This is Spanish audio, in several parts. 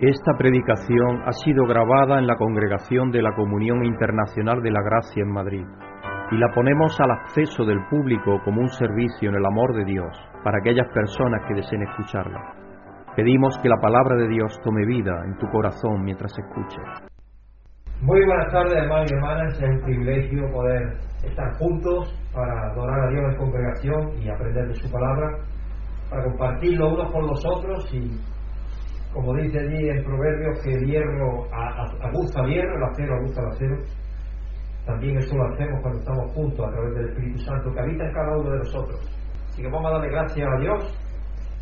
Esta predicación ha sido grabada en la Congregación de la Comunión Internacional de la Gracia en Madrid y la ponemos al acceso del público como un servicio en el amor de Dios para aquellas personas que deseen escucharla. Pedimos que la palabra de Dios tome vida en tu corazón mientras escuches. Muy buenas tardes, hermanos y hermanas. Es un privilegio poder estar juntos para adorar a Dios en congregación y aprender de su palabra, para compartirlo unos con los otros y, como dice allí en Proverbios, que el hierro aguza el hierro, el acero aguza el acero. También eso lo hacemos cuando estamos juntos a través del Espíritu Santo que habita en cada uno de nosotros. Así que vamos a darle gracias a Dios.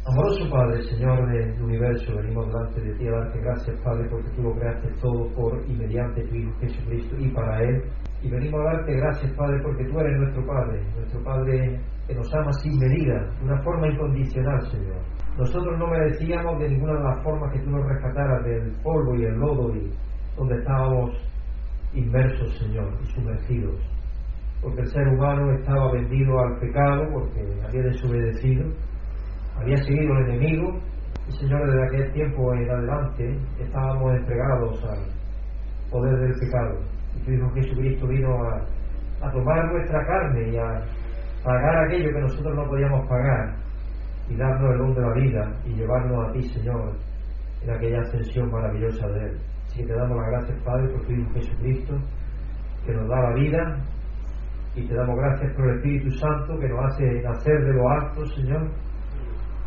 Amoroso Padre, Señor del universo, venimos delante de ti a darte gracias, Padre, porque tú lo creaste todo por y mediante tu Hijo Jesucristo y para Él. Y venimos a darte gracias, Padre, porque tú eres nuestro Padre, nuestro Padre que nos ama sin medida, de una forma incondicional, Señor. Nosotros no merecíamos de ninguna de las formas que tú nos rescataras del polvo y el lodo y donde estábamos inmersos, Señor, y sumergidos. Porque el ser humano estaba vendido al pecado, porque había desobedecido, había seguido el enemigo, y Señor, desde aquel tiempo en adelante estábamos entregados al poder del pecado. Y tu Hijo Jesucristo vino a tomar nuestra carne y a pagar aquello que nosotros no podíamos pagar y darnos el don de la vida y llevarnos a ti, Señor, en aquella ascensión maravillosa de Él. Así que te damos las gracias, Padre, por tu Hijo Jesucristo, que nos da la vida, y te damos gracias por el Espíritu Santo, que nos hace nacer de lo alto, Señor,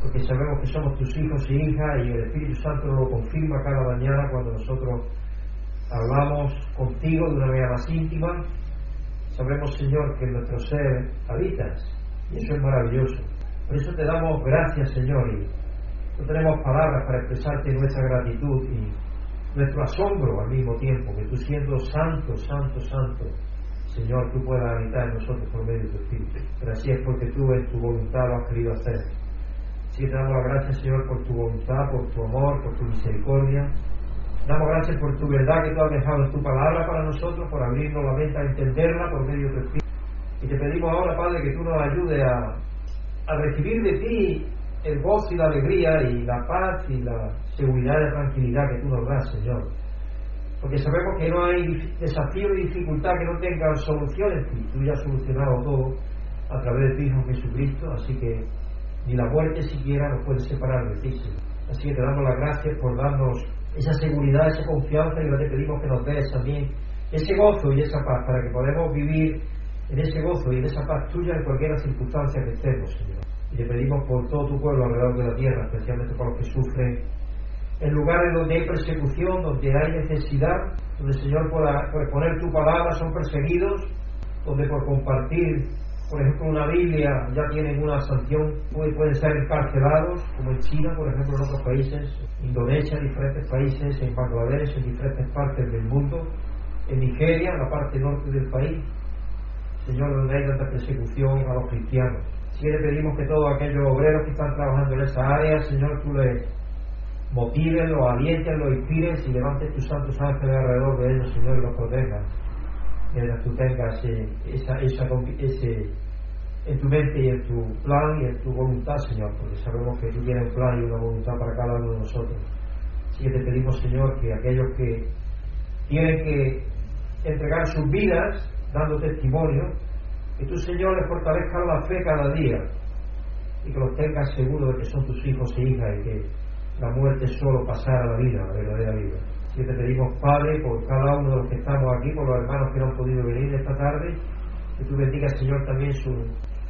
porque sabemos que somos tus hijos y hijas, y el Espíritu Santo lo confirma cada mañana cuando nosotros hablamos contigo de una manera más íntima. Sabemos, Señor, que en nuestro ser habitas, y eso es maravilloso. Por eso te damos gracias, Señor, y no tenemos palabras para expresarte nuestra gratitud y nuestro asombro al mismo tiempo, que tú siendo santo, santo, santo, Señor, tú puedas habitar en nosotros por medio de tu Espíritu. Es porque tú en tu voluntad lo has querido hacer. Que te damos gracias, Señor, por tu voluntad, por tu amor, por tu misericordia. Damos gracias por tu verdad que tú has dejado en tu palabra para nosotros, por abrirnos la mente a entenderla por medio de tu Espíritu. Y te pedimos ahora, Padre, que tú nos ayudes a, a recibir de ti el gozo y la alegría y la paz y la seguridad y la tranquilidad que tú nos das, Señor. Porque sabemos que no hay desafío y dificultad que no tengan solución en ti. Tú ya has solucionado todo a través de tu Hijo Jesucristo, así que ni la muerte siquiera nos puede separar de ti, Señor. Así que te damos las gracias por darnos esa seguridad, esa confianza y te pedimos que nos des también ese gozo y esa paz para que podamos vivir en ese gozo y en esa paz tuya en cualquier circunstancia que estemos, Señor. Y te pedimos por todo tu pueblo alrededor de la tierra, especialmente por los que sufren en lugares donde hay persecución, donde hay necesidad, donde Señor por, por poner tu palabra son perseguidos, donde por compartir, por ejemplo, una Biblia ya tienen una sanción, pueden ser encarcelados, como en China, por ejemplo, en otros países, Indonesia, en diferentes países, en Bangladesh, en diferentes partes del mundo, en Nigeria, en la parte norte del país, Señor, donde hay tanta persecución a los cristianos. Si le pedimos que todos aquellos obreros que están trabajando en esa área, Señor, tú les motives, los alientes, los inspires y levantes tus santos ángeles alrededor de ellos, Señor, y los protejas. Mientras tú tengas esa, esa, ese en tu mente y en tu plan y en tu voluntad, Señor, porque sabemos que tú tienes un plan y una voluntad para cada uno de nosotros. Así que te pedimos, Señor, que aquellos que tienen que entregar sus vidas dando testimonio, que tú, Señor, les fortalezca la fe cada día y que los tengas seguros de que son tus hijos e hijas y que la muerte solo pasara la vida, la verdadera vida. Que te pedimos, Padre, por cada uno de los que estamos aquí, por los hermanos que no han podido venir esta tarde, que tú bendigas, Señor, también su,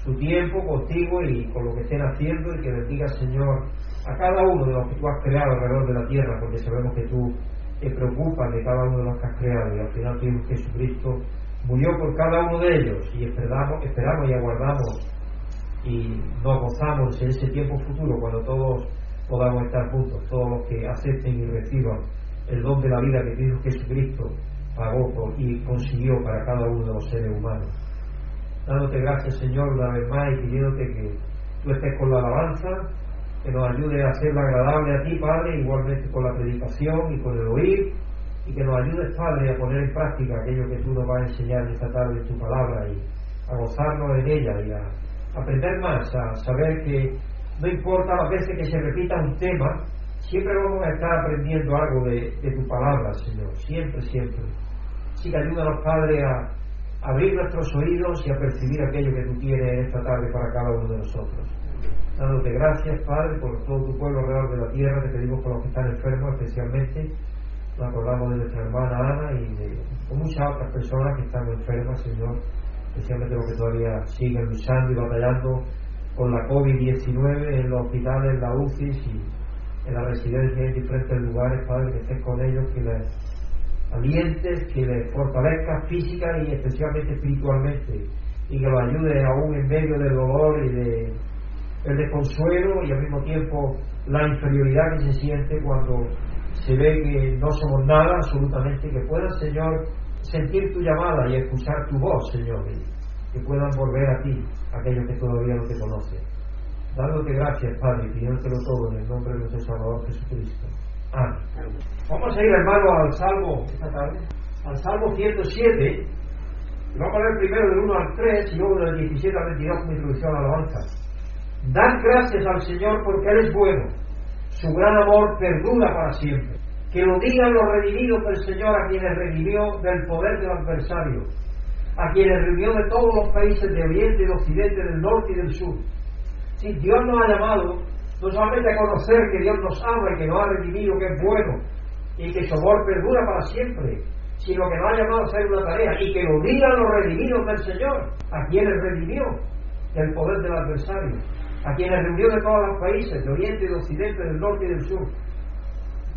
su tiempo contigo y con lo que estén haciendo y que bendigas, Señor, a cada uno de los que tú has creado alrededor de la tierra, porque sabemos que tú te preocupas de cada uno de los que has creado y al final tu Hijo Jesucristo murió por cada uno de ellos y esperamos, esperamos y aguardamos y nos gozamos en ese tiempo futuro cuando todos podamos estar juntos, todos los que acepten y reciban el don de la vida que Dios Jesucristo pagó y consiguió para cada uno de los seres humanos. Dándote gracias, Señor, una vez más y pidiéndote que tú estés con la alabanza, que nos ayude a hacerla agradable a ti, Padre, igualmente con la predicación y con el oír, y que nos ayudes, Padre, a poner en práctica aquello que tú nos vas a enseñar esta tarde en tu palabra y a gozarnos en ella y a aprender más, a saber que no importa las veces que se repita un tema, Siempre vamos a estar aprendiendo algo de, tu palabra, Señor. Siempre, siempre. Así que ayúdanos, Padre, a abrir nuestros oídos y a percibir aquello que tú tienes esta tarde para cada uno de nosotros. Dándote gracias, Padre, por todo tu pueblo real de la tierra. Te pedimos por los que están enfermos, especialmente. Nos acordamos de nuestra hermana Ana y de muchas otras personas que están enfermas, Señor. Especialmente los que todavía siguen luchando y batallando con la COVID-19 en los hospitales, en la UCI y en la residencia en diferentes lugares, Padre, que estés con ellos, que les alientes, que les fortalezca física y especialmente espiritualmente, y que los ayude aún en medio del dolor y de el desconsuelo y al mismo tiempo la inferioridad que se siente cuando se ve que no somos nada absolutamente, que puedan, Señor, sentir tu llamada y escuchar tu voz, Señor, que puedan volver a ti, aquellos que todavía no te conocen. Dándote gracias, Padre, pidiéndotelo todo en el nombre de nuestro Salvador Jesucristo. Amén. Vamos a ir, hermano, al Salmo esta tarde, al Salmo 107. Y vamos a leer primero del 1 al 3 y luego del 17 al 22 como introducción a la alabanza. Dad gracias al Señor porque Él es bueno. Su gran amor perdura para siempre. Que lo digan los redimidos del Señor a quienes redimió del poder del adversario, a quienes redimió de todos los países de Oriente y de Occidente, del norte y del sur si Dios nos ha llamado no solamente a conocer que Dios nos ama y que nos ha redimido, que es bueno y que su amor perdura para siempre, sino que nos ha llamado a hacer una tarea y que lo digan los redimidos del Señor, a quienes redimió del poder del adversario, a quienes redimió de todos los países, de Oriente y de Occidente, del norte y del sur.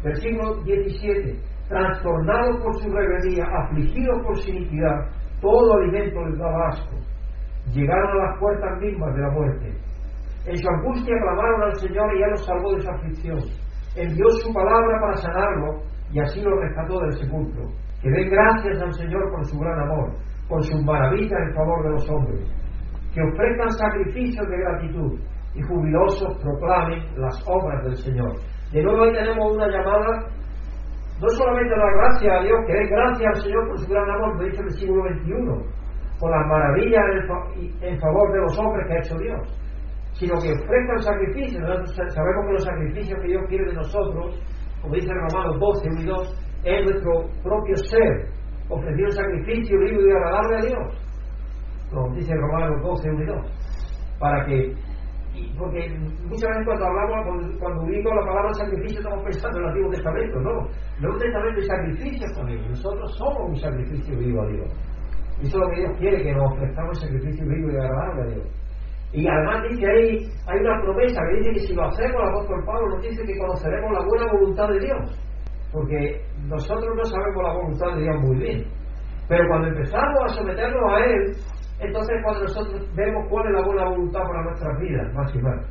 Versículo 17. Trastornados por su rebeldía, afligidos por su iniquidad, todo alimento les daba asco. Llegaron a las puertas mismas de la muerte en su angustia clamaron al Señor y Él los salvó de su aflicción. Envió su palabra para sanarlo y así lo rescató del sepulcro. Que den gracias al Señor por su gran amor, por sus maravillas en favor de los hombres. Que ofrezcan sacrificios de gratitud y jubilosos proclamen las obras del Señor. De nuevo ahí tenemos una llamada, no solamente a dar gracias a Dios, que den gracias al Señor por su gran amor, lo dice el siglo XXI, por las maravillas en favor de los hombres que ha hecho Dios sino que ofrezcan sacrificios. Nosotros sabemos que los sacrificios que Dios quiere de nosotros, como dice Romanos 12, 1 y 2, es nuestro propio ser, ofrecer un sacrificio vivo y agradable a Dios. Como dice Romanos 12, 1 y 2. Para que, porque muchas veces cuando hablamos, cuando, digo la palabra sacrificio, estamos pensando en el Antiguo Testamento, no. El Nuevo Testamento es sacrificio también. Nosotros somos un sacrificio vivo a Dios. Y eso es lo que Dios quiere, que nos ofrezcamos sacrificio vivo y agradable a Dios. Y además dice ahí, hay una promesa que dice que si lo hacemos, el apóstol Pablo nos dice que conoceremos la buena voluntad de Dios. Porque nosotros no sabemos la voluntad de Dios muy bien. Pero cuando empezamos a someternos a Él, entonces cuando nosotros vemos cuál es la buena voluntad para nuestras vidas, más y más.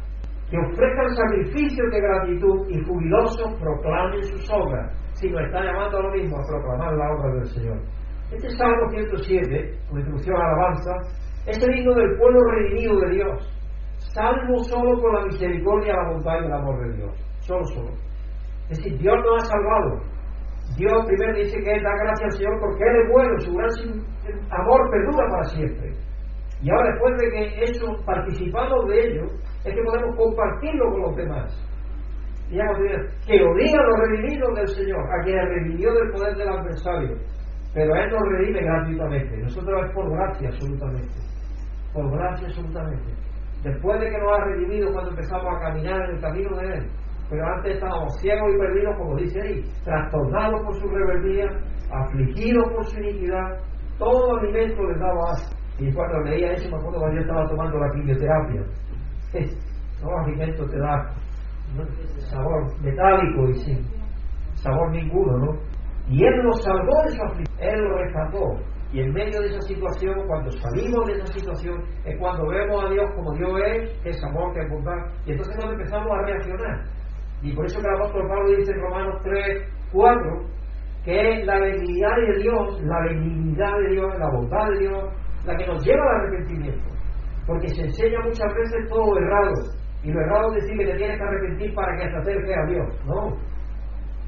Que ofrezcan sacrificios de gratitud y jubilosos proclamen sus obras. Si nos está llamando a lo mismo, a proclamar la obra del Señor. Este Salmo 107, con instrucción alabanza, es el himno del pueblo redimido de Dios, salvo solo por la misericordia, la bondad y el amor de Dios. Solo, solo. Es decir, Dios nos ha salvado. Dios primero dice que da gracias al Señor porque Él es bueno, su gran amor perdura para siempre. Y ahora después de que eso, participamos de ello, es que podemos compartirlo con los demás. Y que lo digan los redimidos del Señor, a quien redimió del poder del adversario. Pero Él nos redime gratuitamente. Nosotros es por gracia absolutamente por gracia absolutamente. Después de que nos ha redimido cuando empezamos a caminar en el camino de Él, pero antes estábamos ciegos y perdidos, como dice ahí, trastornados por su rebeldía, afligidos por su iniquidad, todo alimento les daba asco. Y cuando leía eso, me acuerdo cuando yo estaba tomando la quimioterapia. Todo alimento te da sabor metálico y sin sabor ninguno, ¿no? Y Él nos salvó de su aflicción, Él lo rescató, y en medio de esa situación, cuando salimos de esa situación, es cuando vemos a Dios como Dios es, que es amor, que es bondad. Y entonces cuando empezamos a reaccionar. Y por eso que el apóstol Pablo dice en Romanos 3, 4, que la benignidad de Dios, la benignidad de Dios, la bondad de Dios, la que nos lleva al arrepentimiento. Porque se enseña muchas veces todo errado. Y lo errado es decir que te tienes que arrepentir para que te acerques a Dios. No.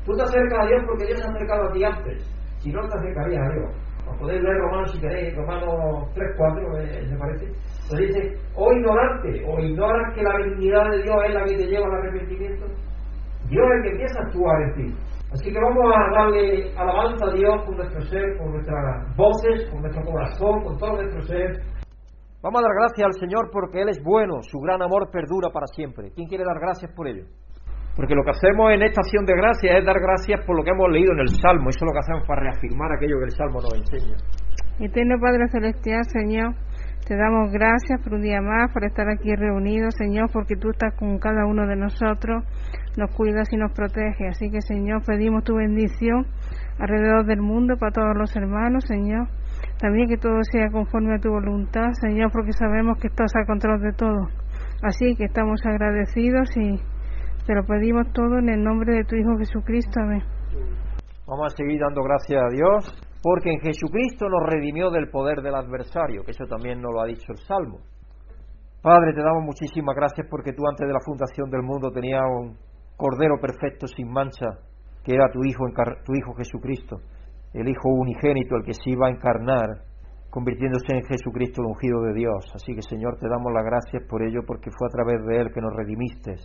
Tú te acercas a Dios porque Dios se ha acercado a ti antes. Si no, te acercarías a Dios podéis leer Romanos si queréis, Romanos 3, 4, eh, me parece. Entonces dice, o ignorante, o ignoras que la benignidad de Dios es la que te lleva al arrepentimiento. Dios es el que empieza a actuar en ti. Así que vamos a darle alabanza a Dios con nuestro ser, con nuestras voces, con nuestro corazón, con todo nuestro ser. Vamos a dar gracias al Señor porque Él es bueno, su gran amor perdura para siempre. ¿Quién quiere dar gracias por ello? Porque lo que hacemos en esta acción de gracias es dar gracias por lo que hemos leído en el Salmo. Eso es lo que hacemos para reafirmar aquello que el Salmo nos enseña. Eterno Padre Celestial, Señor, te damos gracias por un día más, por estar aquí reunidos, Señor, porque tú estás con cada uno de nosotros, nos cuidas y nos proteges. Así que, Señor, pedimos tu bendición alrededor del mundo para todos los hermanos, Señor. También que todo sea conforme a tu voluntad, Señor, porque sabemos que estás a control de todo. Así que estamos agradecidos y te lo pedimos todo en el nombre de tu Hijo Jesucristo. Amén. Vamos a seguir dando gracias a Dios, porque en Jesucristo nos redimió del poder del adversario, que eso también nos lo ha dicho el Salmo. Padre, te damos muchísimas gracias porque tú antes de la fundación del mundo tenías un Cordero perfecto sin mancha, que era tu Hijo, tu Hijo Jesucristo, el Hijo unigénito, el que se iba a encarnar, convirtiéndose en Jesucristo el ungido de Dios. Así que Señor, te damos las gracias por ello, porque fue a través de Él que nos redimiste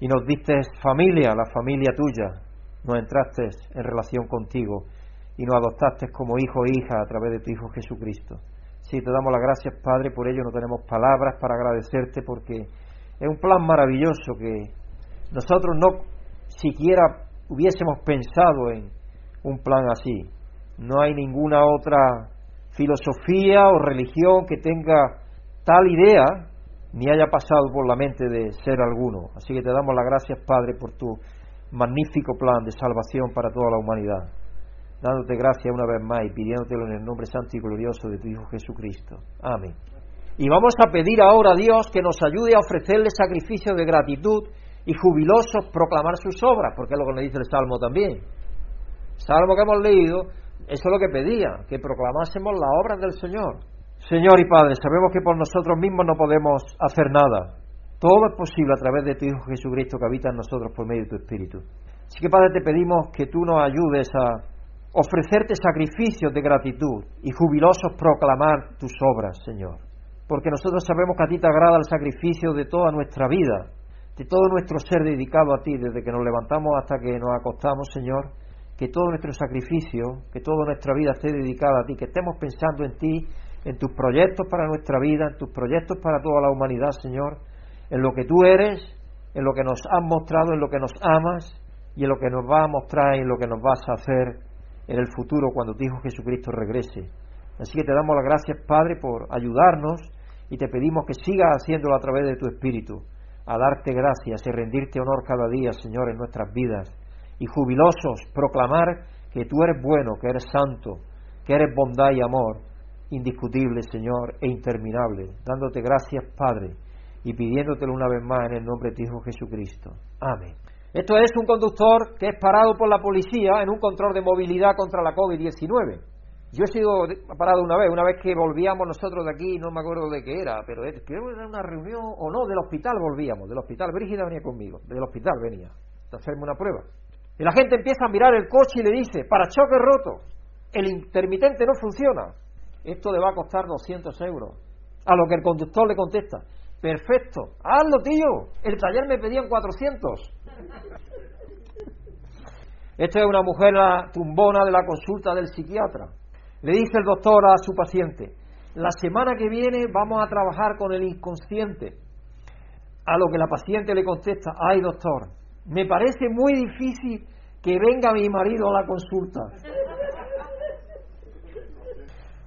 y nos diste familia, la familia tuya, nos entraste en relación contigo y nos adoptaste como hijo e hija a través de tu Hijo Jesucristo. Sí, te damos las gracias, Padre, por ello no tenemos palabras para agradecerte porque es un plan maravilloso que nosotros no siquiera hubiésemos pensado en un plan así. No hay ninguna otra filosofía o religión que tenga tal idea ni haya pasado por la mente de ser alguno. Así que te damos las gracias, Padre, por tu magnífico plan de salvación para toda la humanidad. Dándote gracias una vez más y pidiéndotelo en el nombre santo y glorioso de tu Hijo Jesucristo. Amén. Y vamos a pedir ahora a Dios que nos ayude a ofrecerle sacrificio de gratitud y jubilosos proclamar sus obras, porque es lo que nos dice el Salmo también. Salmo que hemos leído, eso es lo que pedía, que proclamásemos las obras del Señor. Señor y Padre, sabemos que por nosotros mismos no podemos hacer nada. Todo es posible a través de tu Hijo Jesucristo que habita en nosotros por medio de tu Espíritu. Así que Padre, te pedimos que tú nos ayudes a ofrecerte sacrificios de gratitud y jubilosos proclamar tus obras, Señor. Porque nosotros sabemos que a ti te agrada el sacrificio de toda nuestra vida, de todo nuestro ser dedicado a ti, desde que nos levantamos hasta que nos acostamos, Señor. Que todo nuestro sacrificio, que toda nuestra vida esté dedicada a ti, que estemos pensando en ti en tus proyectos para nuestra vida, en tus proyectos para toda la humanidad, Señor, en lo que tú eres, en lo que nos has mostrado, en lo que nos amas y en lo que nos va a mostrar y en lo que nos vas a hacer en el futuro cuando tu Hijo Jesucristo regrese. Así que te damos las gracias, Padre, por ayudarnos y te pedimos que sigas haciéndolo a través de tu Espíritu, a darte gracias y rendirte honor cada día, Señor, en nuestras vidas. Y jubilosos, proclamar que tú eres bueno, que eres santo, que eres bondad y amor, indiscutible, Señor, e interminable, dándote gracias, Padre, y pidiéndotelo una vez más en el nombre de tu Hijo Jesucristo. Amén. Esto es un conductor que es parado por la policía en un control de movilidad contra la COVID-19. Yo he sido parado una vez, una vez que volvíamos nosotros de aquí, no me acuerdo de qué era, pero creo que era una reunión, o no, del hospital volvíamos, del hospital, Brígida venía conmigo, del hospital venía, a hacerme una prueba. Y la gente empieza a mirar el coche y le dice, para choque roto, el intermitente no funciona esto le va a costar 200 euros. A lo que el conductor le contesta, perfecto, hazlo tío, el taller me pedían 400. Esta es una mujer tumbona de la consulta del psiquiatra. Le dice el doctor a su paciente, la semana que viene vamos a trabajar con el inconsciente. A lo que la paciente le contesta, ay doctor, me parece muy difícil que venga mi marido a la consulta.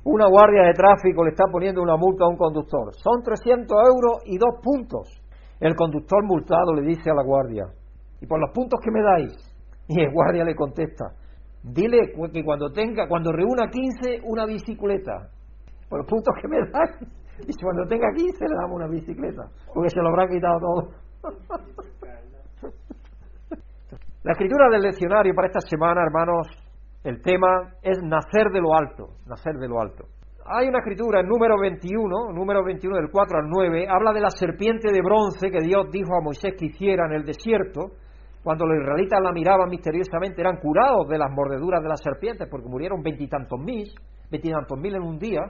Una guardia de tráfico le está poniendo una multa a un conductor. Son 300 euros y dos puntos. El conductor multado le dice a la guardia, ¿y por los puntos que me dais? Y el guardia le contesta, dile que cuando tenga, cuando reúna 15, una bicicleta. Por los puntos que me dais. Y cuando tenga 15 le damos una bicicleta, porque se lo habrá quitado todo. La escritura del leccionario para esta semana, hermanos, el tema es nacer de lo alto, nacer de lo alto. Hay una escritura en número 21, número 21 del 4 al 9, habla de la serpiente de bronce que Dios dijo a Moisés que hiciera en el desierto. Cuando los israelitas la miraban misteriosamente, eran curados de las mordeduras de las serpientes, porque murieron veintitantos mil, veintitantos mil en un día,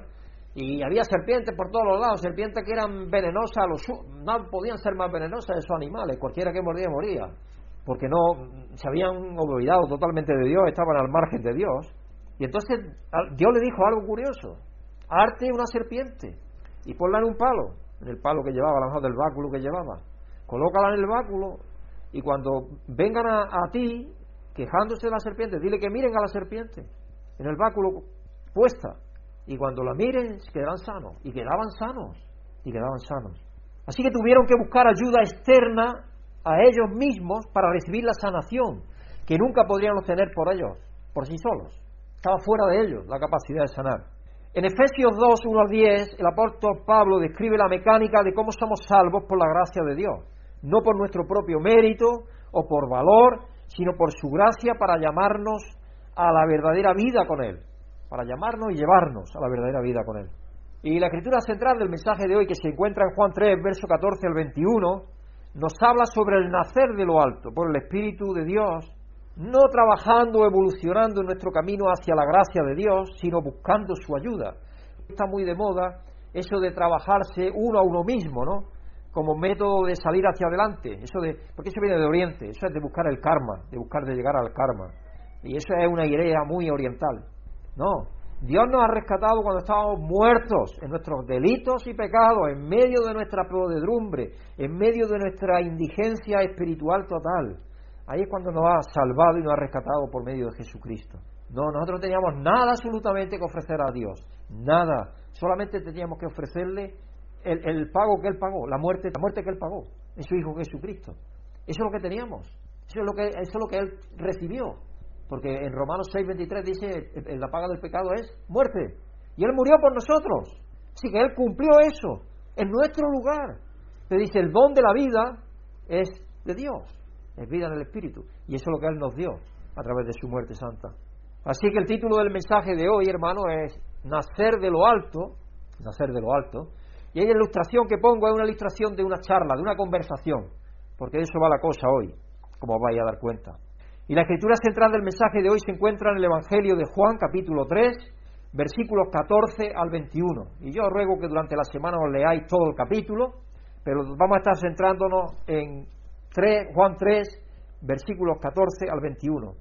y había serpientes por todos los lados, serpientes que eran venenosas, los, no podían ser más venenosas esos animales, cualquiera que mordía moría. porque no se habían olvidado totalmente de Dios, estaban al margen de Dios. Y entonces Dios le dijo algo curioso, arte una serpiente y ponla en un palo, en el palo que llevaba, a lo mejor del báculo que llevaba. Colócala en el báculo y cuando vengan a, ti quejándose de la serpiente, dile que miren a la serpiente en el báculo puesta y cuando la miren quedarán sanos y quedaban sanos y quedaban sanos. Así que tuvieron que buscar ayuda externa a ellos mismos para recibir la sanación que nunca podrían obtener por ellos, por sí solos. Estaba fuera de ellos la capacidad de sanar. En Efesios 2, 1 al 10, el apóstol Pablo describe la mecánica de cómo somos salvos por la gracia de Dios, no por nuestro propio mérito o por valor, sino por su gracia para llamarnos a la verdadera vida con Él, para llamarnos y llevarnos a la verdadera vida con Él. Y la escritura central del mensaje de hoy, que se encuentra en Juan 3, verso 14 al 21, nos habla sobre el nacer de lo alto por el Espíritu de Dios, no trabajando o evolucionando en nuestro camino hacia la gracia de Dios, sino buscando su ayuda. Está muy de moda eso de trabajarse uno a uno mismo, ¿no? Como método de salir hacia adelante. Eso de, porque eso viene de Oriente, eso es de buscar el karma, de buscar de llegar al karma. Y eso es una idea muy oriental. No, Dios nos ha rescatado cuando estábamos muertos en nuestros delitos y pecados, en medio de nuestra podedumbre, en medio de nuestra indigencia espiritual total. Ahí es cuando nos ha salvado y nos ha rescatado por medio de Jesucristo. No, nosotros no teníamos nada absolutamente que ofrecer a Dios, nada. Solamente teníamos que ofrecerle el, el, pago que Él pagó, la muerte, la muerte que Él pagó en su Hijo Jesucristo. Eso es lo que teníamos, eso es lo que, eso es lo que Él recibió. Porque en Romanos 6:23 dice, la paga del pecado es muerte. Y Él murió por nosotros. Así que Él cumplió eso en nuestro lugar. Te dice, el don de la vida es de Dios, es vida en el Espíritu. Y eso es lo que Él nos dio a través de su muerte santa. Así que el título del mensaje de hoy, hermano, es Nacer de lo alto, nacer de lo alto. Y la ilustración que pongo es una ilustración de una charla, de una conversación, porque de eso va la cosa hoy, como vais a dar cuenta. Y la escritura central del mensaje de hoy se encuentra en el Evangelio de Juan, capítulo 3, versículos 14 al 21. Y yo ruego que durante la semana os leáis todo el capítulo, pero vamos a estar centrándonos en 3, Juan 3, versículos 14 al 21.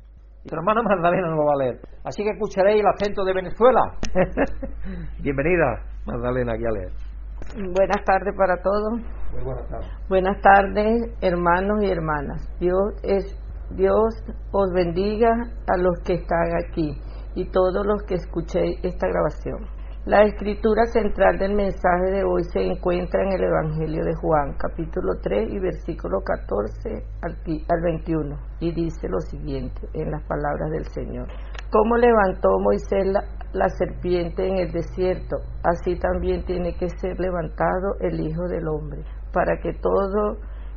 Y tu hermana Magdalena no lo va a leer. Así que escucharéis el acento de Venezuela. Bienvenida, Magdalena, aquí a leer. Buenas tardes para todos. Muy buenas tardes. Buenas tardes, hermanos y hermanas. Dios es Dios os bendiga a los que están aquí y todos los que escuchéis esta grabación. La escritura central del mensaje de hoy se encuentra en el Evangelio de Juan, capítulo 3 y versículo 14 al 21, y dice lo siguiente en las palabras del Señor. Como levantó Moisés la, la serpiente en el desierto, así también tiene que ser levantado el Hijo del Hombre, para que todo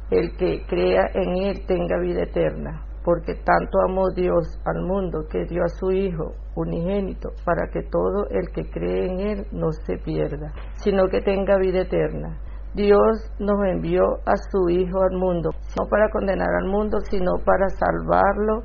el que crea en Él tenga vida eterna, porque tanto amó Dios al mundo que dio a su Hijo unigénito, para que todo el que cree en Él no se pierda, sino que tenga vida eterna. Dios nos envió a su Hijo al mundo, no para condenar al mundo, sino para salvarlo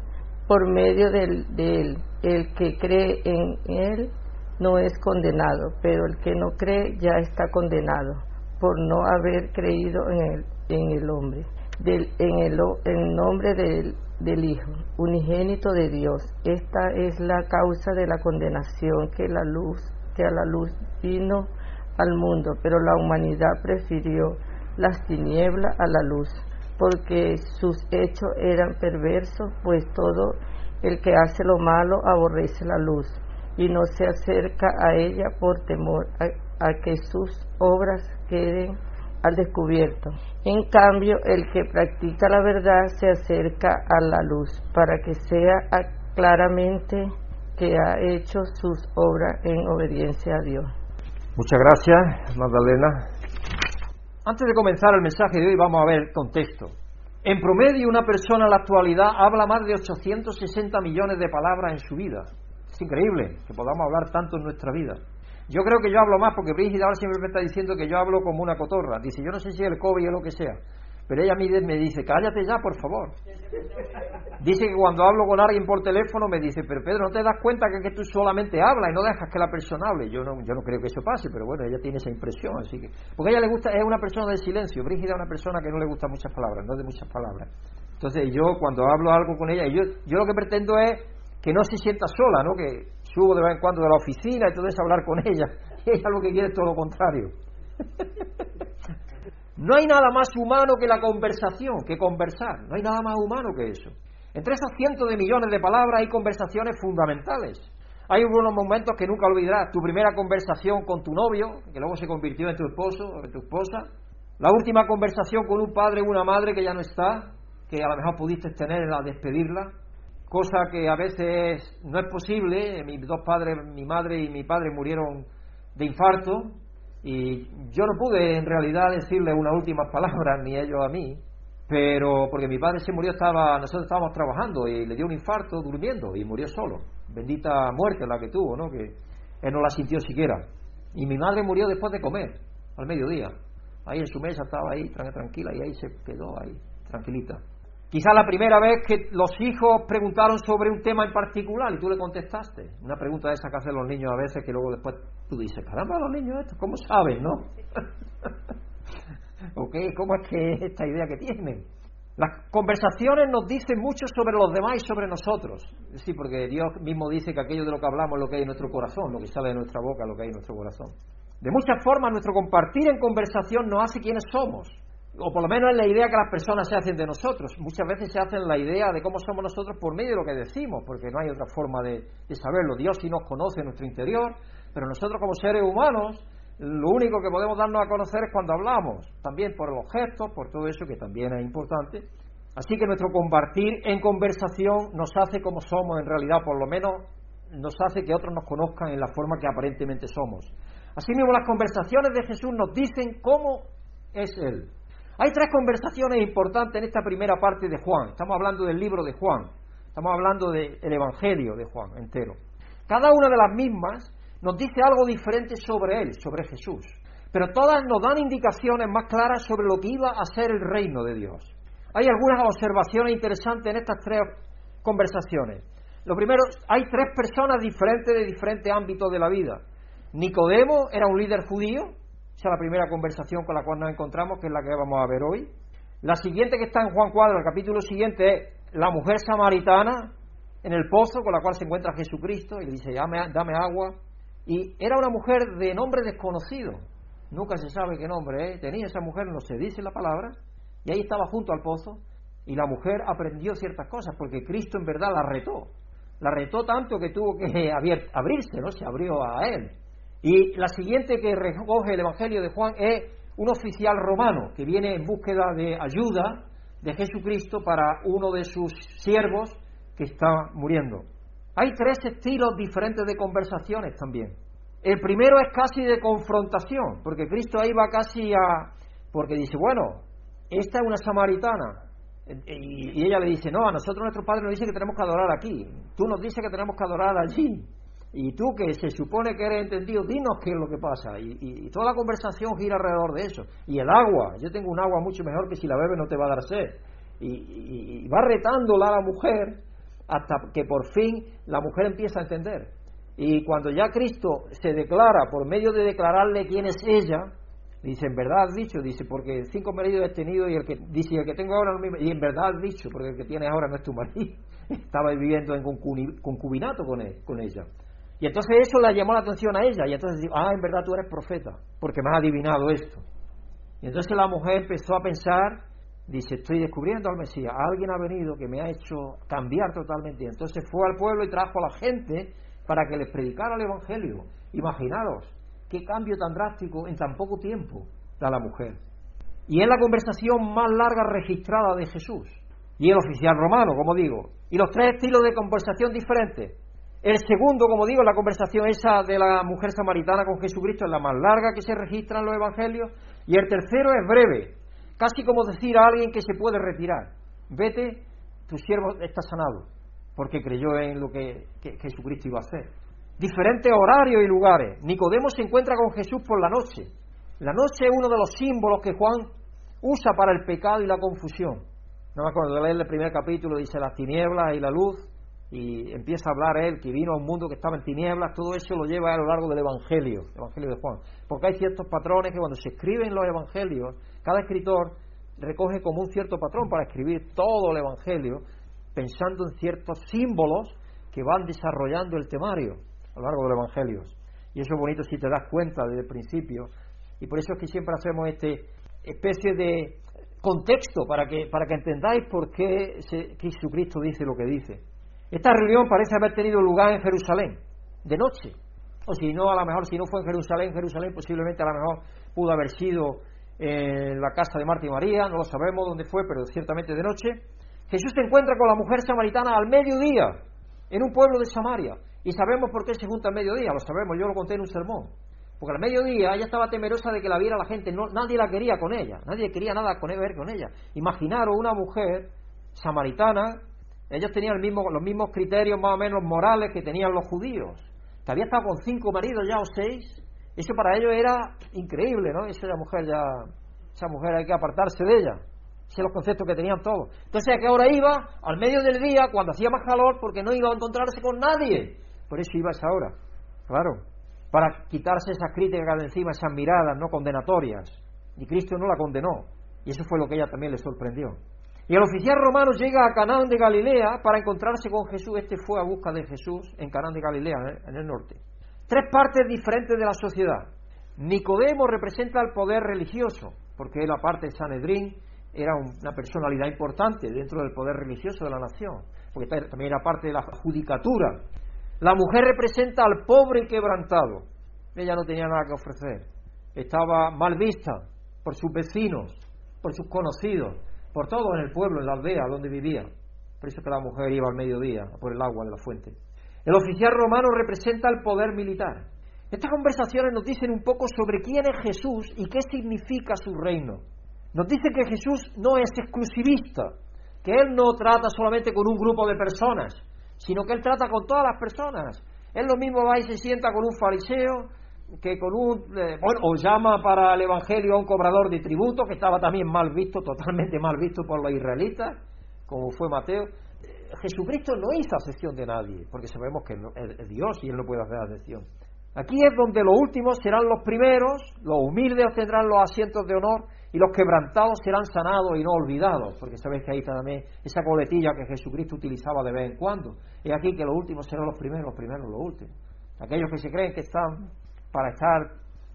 por medio de Él. El que cree en Él no es condenado, pero el que no cree ya está condenado por no haber creído en Él en el hombre, del, en el en nombre del, del Hijo, unigénito de Dios. Esta es la causa de la condenación que la luz, que a la luz vino al mundo, pero la humanidad prefirió las tinieblas a la luz, porque sus hechos eran perversos, pues todo el que hace lo malo aborrece la luz y no se acerca a ella por temor a que sus obras queden al descubierto. En cambio, el que practica la verdad se acerca a la luz para que sea claramente que ha hecho sus obras en obediencia a Dios. Muchas gracias, Magdalena. Antes de comenzar el mensaje de hoy, vamos a ver contexto. En promedio, una persona en la actualidad habla más de 860 millones de palabras en su vida. Es increíble que podamos hablar tanto en nuestra vida. Yo creo que yo hablo más porque Brígida ahora siempre me está diciendo que yo hablo como una cotorra. Dice, yo no sé si el COVID o lo que sea. Pero ella me dice, cállate ya, por favor. Dice que cuando hablo con alguien por teléfono me dice, pero Pedro, ¿no te das cuenta que, que tú solamente hablas y no dejas que la persona hable? Yo no, yo no creo que eso pase, pero bueno, ella tiene esa impresión, así que... Porque a ella le gusta, es una persona de silencio. Brígida es una persona que no le gusta muchas palabras, no de muchas palabras. Entonces yo cuando hablo algo con ella, yo, yo lo que pretendo es que no se sienta sola, ¿no? Que subo de vez en cuando de la oficina y entonces hablar con ella. Ella lo que quiere es todo lo contrario. no hay nada más humano que la conversación, que conversar. No hay nada más humano que eso. Entre esos cientos de millones de palabras hay conversaciones fundamentales. Hay unos momentos que nunca olvidarás. Tu primera conversación con tu novio, que luego se convirtió en tu esposo o en tu esposa. La última conversación con un padre o una madre que ya no está, que a lo mejor pudiste tener a despedirla. Cosa que a veces no es posible. Mis dos padres, mi madre y mi padre murieron de infarto y yo no pude en realidad decirle unas últimas palabras, ni ellos a mí, pero porque mi padre se murió, estaba, nosotros estábamos trabajando y le dio un infarto durmiendo y murió solo. Bendita muerte la que tuvo, ¿no? Que él no la sintió siquiera. Y mi madre murió después de comer, al mediodía. Ahí en su mesa estaba ahí, tranquila, y ahí se quedó ahí, tranquilita. Quizá la primera vez que los hijos preguntaron sobre un tema en particular y tú le contestaste. Una pregunta de esa que hacen los niños a veces que luego después tú dices, caramba, los niños estos, ¿cómo saben, no? ¿Ok? ¿Cómo es que esta idea que tienen? Las conversaciones nos dicen mucho sobre los demás y sobre nosotros. Sí, porque Dios mismo dice que aquello de lo que hablamos es lo que hay en nuestro corazón, lo que sale de nuestra boca, lo que hay en nuestro corazón. De muchas formas, nuestro compartir en conversación nos hace quienes somos, o por lo menos es la idea que las personas se hacen de nosotros. Muchas veces se hacen la idea de cómo somos nosotros por medio de lo que decimos, porque no hay otra forma de, saberlo. Dios sí nos conoce en nuestro interior, pero nosotros como seres humanos lo único que podemos darnos a conocer es cuando hablamos, también por los gestos, por todo eso que también es importante. Así que nuestro compartir en conversación nos hace como somos en realidad, por lo menos nos hace que otros nos conozcan en la forma que aparentemente somos. Asimismo, las conversaciones de Jesús nos dicen cómo es Él. Hay tres conversaciones importantes en esta primera parte de Juan. Estamos hablando del libro de Juan. Estamos hablando del Evangelio de Juan entero. Cada una de las mismas nos dice algo diferente sobre Él, sobre Jesús. Pero todas nos dan indicaciones más claras sobre lo que iba a ser el reino de Dios. Hay algunas observaciones interesantes en estas tres conversaciones. Lo primero, hay tres personas diferentes de diferentes ámbitos de la vida. Nicodemo era un líder judío, esa es la primera conversación con la cual nos encontramos, que es la que vamos a ver hoy. La siguiente que está en Juan 4, el capítulo siguiente, es la mujer samaritana en el pozo con la cual se encuentra Jesucristo y le dice, dame, dame agua. Y era una mujer de nombre desconocido. Nunca se sabe qué nombre ¿eh? tenía esa mujer, no se dice la palabra. Y ahí estaba junto al pozo. Y la mujer aprendió ciertas cosas porque Cristo en verdad la retó. La retó tanto que tuvo que abrirse, ¿no? Se abrió a él. Y la siguiente que recoge el Evangelio de Juan es un oficial romano que viene en búsqueda de ayuda de Jesucristo para uno de sus siervos que está muriendo. Hay tres estilos diferentes de conversaciones también. El primero es casi de confrontación, porque Cristo ahí va casi a... porque dice, bueno, esta es una samaritana. Y ella le dice, no, a nosotros nuestro Padre nos dice que tenemos que adorar aquí. Tú nos dices que tenemos que adorar allí. Y tú que se supone que eres entendido, dinos qué es lo que pasa. Y, toda la conversación gira alrededor de eso. Y el agua, yo tengo un agua mucho mejor que si la bebe no te va a dar sed. Y, va retándola a la mujer hasta que por fin la mujer empieza a entender. Y cuando ya Cristo se declara, por medio de declararle quién es ella, dice, en verdad has dicho, dice, porque cinco maridos he tenido y el que dice, el que tengo ahora no y en verdad has dicho, porque el que tienes ahora no es tu marido, estaba viviendo en concubinato con, con ella. Y entonces eso le llamó la atención a ella, y entonces dijo, ah, en verdad tú eres profeta, porque me has adivinado esto. Y entonces la mujer empezó a pensar dice, estoy descubriendo al Mesías, alguien ha venido que me ha hecho cambiar totalmente. Entonces fue al pueblo y trajo a la gente para que les predicara el Evangelio. Imaginaros qué cambio tan drástico en tan poco tiempo da la mujer. Y es la conversación más larga registrada de Jesús. Y el oficial romano, como digo. Y los tres estilos de conversación diferentes. El segundo, como digo, la conversación esa de la mujer samaritana con Jesucristo es la más larga que se registra en los evangelios. Y el tercero es breve, Casi como decir a alguien que se puede retirar, vete, tu siervo está sanado, porque creyó en lo que, Jesucristo iba a hacer. Diferentes horarios y lugares. Nicodemo se encuentra con Jesús por la noche. La noche es uno de los símbolos que Juan usa para el pecado y la confusión. No me acuerdo de leer el primer capítulo, dice las tinieblas y la luz, y empieza a hablar él que vino a un mundo que estaba en tinieblas, todo eso lo lleva a lo largo del Evangelio, el Evangelio de Juan. Porque hay ciertos patrones que cuando se escriben los Evangelios, cada escritor recoge como un cierto patrón para escribir todo el Evangelio, pensando en ciertos símbolos que van desarrollando el temario a lo largo de los Evangelios. Y eso es bonito si te das cuenta desde el principio. Y por eso es que siempre hacemos este especie de contexto para que, para que entendáis por qué Jesucristo dice lo que dice. Esta reunión parece haber tenido lugar en Jerusalén, de noche. O si no, a lo mejor, si no fue en Jerusalén, Jerusalén posiblemente a lo mejor pudo haber sido en la casa de Marta y María, no lo sabemos dónde fue, pero ciertamente de noche. Jesús se encuentra con la mujer samaritana al mediodía, en un pueblo de Samaria. Y sabemos por qué se junta al mediodía, lo sabemos, yo lo conté en un sermón. Porque al mediodía ella estaba temerosa de que la viera la gente, no, nadie la quería con ella, nadie quería nada con ver con ella. Imaginaros una mujer samaritana, ellos tenían el mismo, los mismos criterios más o menos morales que tenían los judíos, que había estado con cinco maridos ya o seis, eso para ellos era increíble, ¿no? Esa mujer ya, esa mujer hay que apartarse de ella. Esos los conceptos que tenían todos. Entonces, ¿a qué hora iba? Al medio del día, cuando hacía más calor, porque no iba a encontrarse con nadie. Por eso iba a esa hora. Claro para quitarse esas críticas de encima, esas miradas no condenatorias. Y Cristo no la condenó. Y eso fue lo que ella también le sorprendió. Y el oficial romano llega a Canaán de Galilea para encontrarse con Jesús. Este fue a busca de Jesús en Canaán de Galilea, en el norte. Tres partes diferentes de la sociedad. Nicodemo representa el poder religioso, porque él, aparte de Sanedrín, era una personalidad importante dentro del poder religioso de la nación, porque también era parte de la judicatura la mujer representa al pobre quebrantado. Ella no tenía nada que ofrecer. Estaba mal vista por sus vecinos, por sus conocidos, por todo en el pueblo, en la aldea donde vivía. Por eso que la mujer iba al mediodía por el agua de la fuente. El oficial romano representa el poder militar. Estas conversaciones nos dicen un poco sobre quién es Jesús y qué significa su reino. Nos dice que Jesús no es exclusivista, que Él no trata solamente con un grupo de personas, sino que él trata con todas las personas. Él lo mismo va y se sienta con un fariseo que con un, eh, bueno, o llama para el Evangelio a un cobrador de tributo que estaba también mal visto, totalmente mal visto por los israelitas, como fue Mateo. Jesucristo no hizo acepción de nadie, porque sabemos que es Dios y Él no puede hacer acepción. Aquí es donde los últimos serán los primeros, los humildes obtendrán los asientos de honor y los quebrantados serán sanados y no olvidados, porque sabéis que ahí también esa coletilla que Jesucristo utilizaba de vez en cuando. Es aquí que los últimos serán los primeros, los primeros los últimos. Aquellos que se creen que están para estar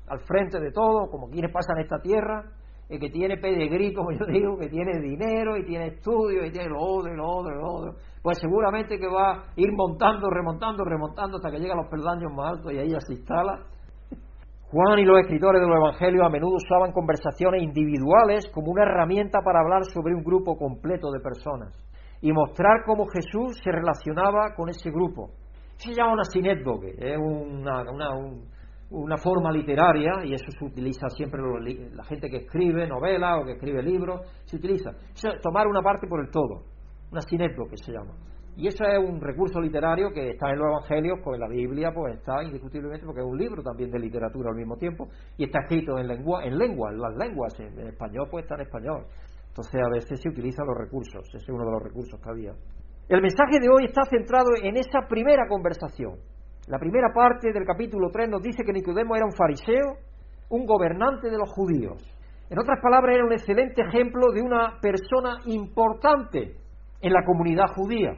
al frente de todo, como quienes pasan esta tierra, el que tiene pedigrí, como yo digo, que tiene dinero y tiene estudios y tiene lo otro lo otro lo otro, pues seguramente que va a ir montando, remontando, remontando hasta que llega a los peldaños más altos y ahí ya se instala Juan y los escritores de los Evangelios a menudo usaban conversaciones individuales como una herramienta para hablar sobre un grupo completo de personas y mostrar cómo Jesús se relacionaba con ese grupo. Se llama una es una, una, forma literaria y eso se utiliza siempre la gente que escribe novelas o que escribe libros, se utiliza. tomar una parte por el todo, una sinécdoque se llama. Y eso es un recurso literario que está en los evangelios, pues en la Biblia pues está indiscutiblemente porque es un libro también de literatura al mismo tiempo y está escrito en lengua, en lengua, en las lenguas, en, español pues está en español. Entonces a veces se utilizan los recursos, ese es uno de los recursos que había. El mensaje de hoy está centrado en esa primera conversación. La primera parte del capítulo 3 nos dice que Nicodemo era un fariseo, un gobernante de los judíos. En otras palabras, era un excelente ejemplo de una persona importante en la comunidad judía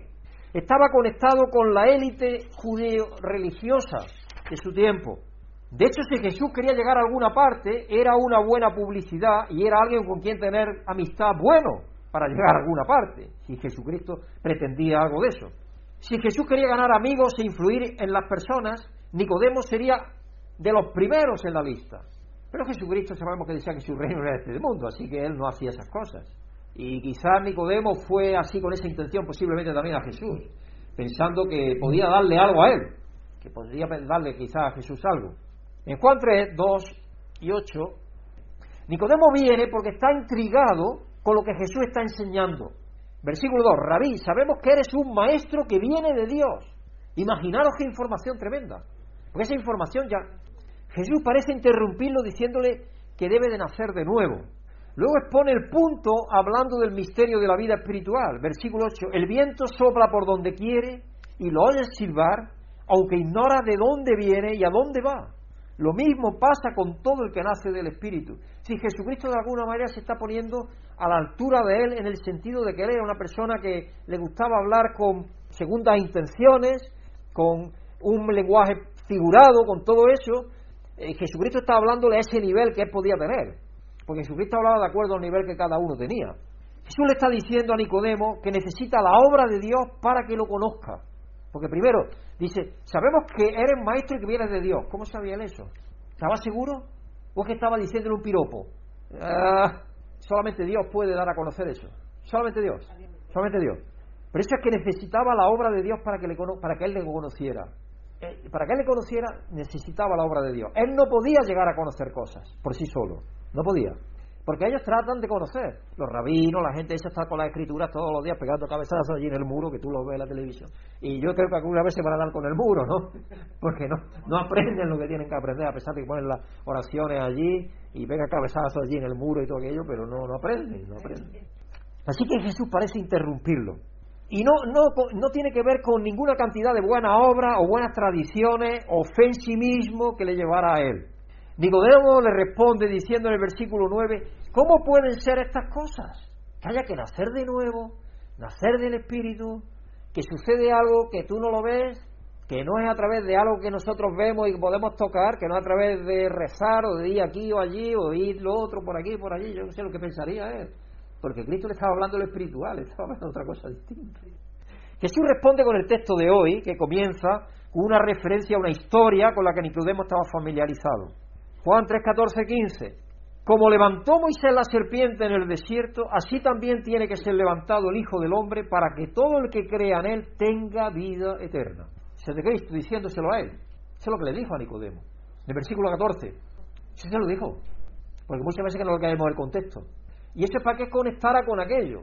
estaba conectado con la élite judío-religiosa de su tiempo. De hecho, si Jesús quería llegar a alguna parte, era una buena publicidad y era alguien con quien tener amistad bueno para llegar a alguna parte, si Jesucristo pretendía algo de eso. Si Jesús quería ganar amigos e influir en las personas, Nicodemo sería de los primeros en la lista. Pero Jesucristo sabemos que decía que su reino era este mundo, así que él no hacía esas cosas. Y quizás Nicodemo fue así con esa intención posiblemente también a Jesús, pensando que podía darle algo a él, que podría darle quizás a Jesús algo. En Juan 3, 2 y 8, Nicodemo viene porque está intrigado con lo que Jesús está enseñando. Versículo 2, Rabí, sabemos que eres un maestro que viene de Dios. Imaginaros qué información tremenda. Porque esa información ya... Jesús parece interrumpirlo diciéndole que debe de nacer de nuevo. Luego expone el punto hablando del misterio de la vida espiritual. Versículo 8. El viento sopla por donde quiere y lo oyes silbar, aunque ignora de dónde viene y a dónde va. Lo mismo pasa con todo el que nace del Espíritu. Si Jesucristo de alguna manera se está poniendo a la altura de él en el sentido de que él era una persona que le gustaba hablar con segundas intenciones, con un lenguaje figurado, con todo eso, eh, Jesucristo está hablándole a ese nivel que él podía tener. Porque Jesucristo hablaba de acuerdo al nivel que cada uno tenía. Jesús le está diciendo a Nicodemo que necesita la obra de Dios para que lo conozca. Porque primero dice, sabemos que eres maestro y que vienes de Dios. ¿Cómo sabía él eso? ¿Estaba seguro? ¿O es que estaba diciéndole un piropo? Ah, solamente Dios puede dar a conocer eso. Solamente Dios. Solamente Dios. Pero eso es que necesitaba la obra de Dios para que, le, para que él le conociera. Eh, para que él le conociera necesitaba la obra de Dios. Él no podía llegar a conocer cosas por sí solo. No podía. Porque ellos tratan de conocer. Los rabinos, la gente esa está con las escrituras todos los días pegando cabezazos allí en el muro, que tú lo ves en la televisión. Y yo creo que alguna vez se van a dar con el muro, ¿no? Porque no, no aprenden lo que tienen que aprender, a pesar de que ponen las oraciones allí y pegan cabezazos allí en el muro y todo aquello, pero no, no aprenden, no aprenden. Así que Jesús parece interrumpirlo. Y no, no, no tiene que ver con ninguna cantidad de buenas obras o buenas tradiciones o fe en sí mismo que le llevara a él. Nicodemo le responde diciendo en el versículo 9, ¿cómo pueden ser estas cosas? Que haya que nacer de nuevo, nacer del Espíritu, que sucede algo que tú no lo ves, que no es a través de algo que nosotros vemos y podemos tocar, que no es a través de rezar o de ir aquí o allí o ir lo otro por aquí por allí, yo no sé lo que pensaría él, porque Cristo le estaba hablando de lo espiritual, estaba hablando de otra cosa distinta. Jesús responde con el texto de hoy, que comienza con una referencia a una historia con la que Nicodemo estaba familiarizado. Juan 3, 14, 15. Como levantó Moisés la serpiente en el desierto, así también tiene que ser levantado el Hijo del Hombre para que todo el que crea en él tenga vida eterna. Se de Cristo diciéndoselo a él. Eso es lo que le dijo a Nicodemo. En el versículo 14. Eso se lo dijo. Porque muchas veces que no lo caemos el contexto. Y eso es para que conectara con aquello.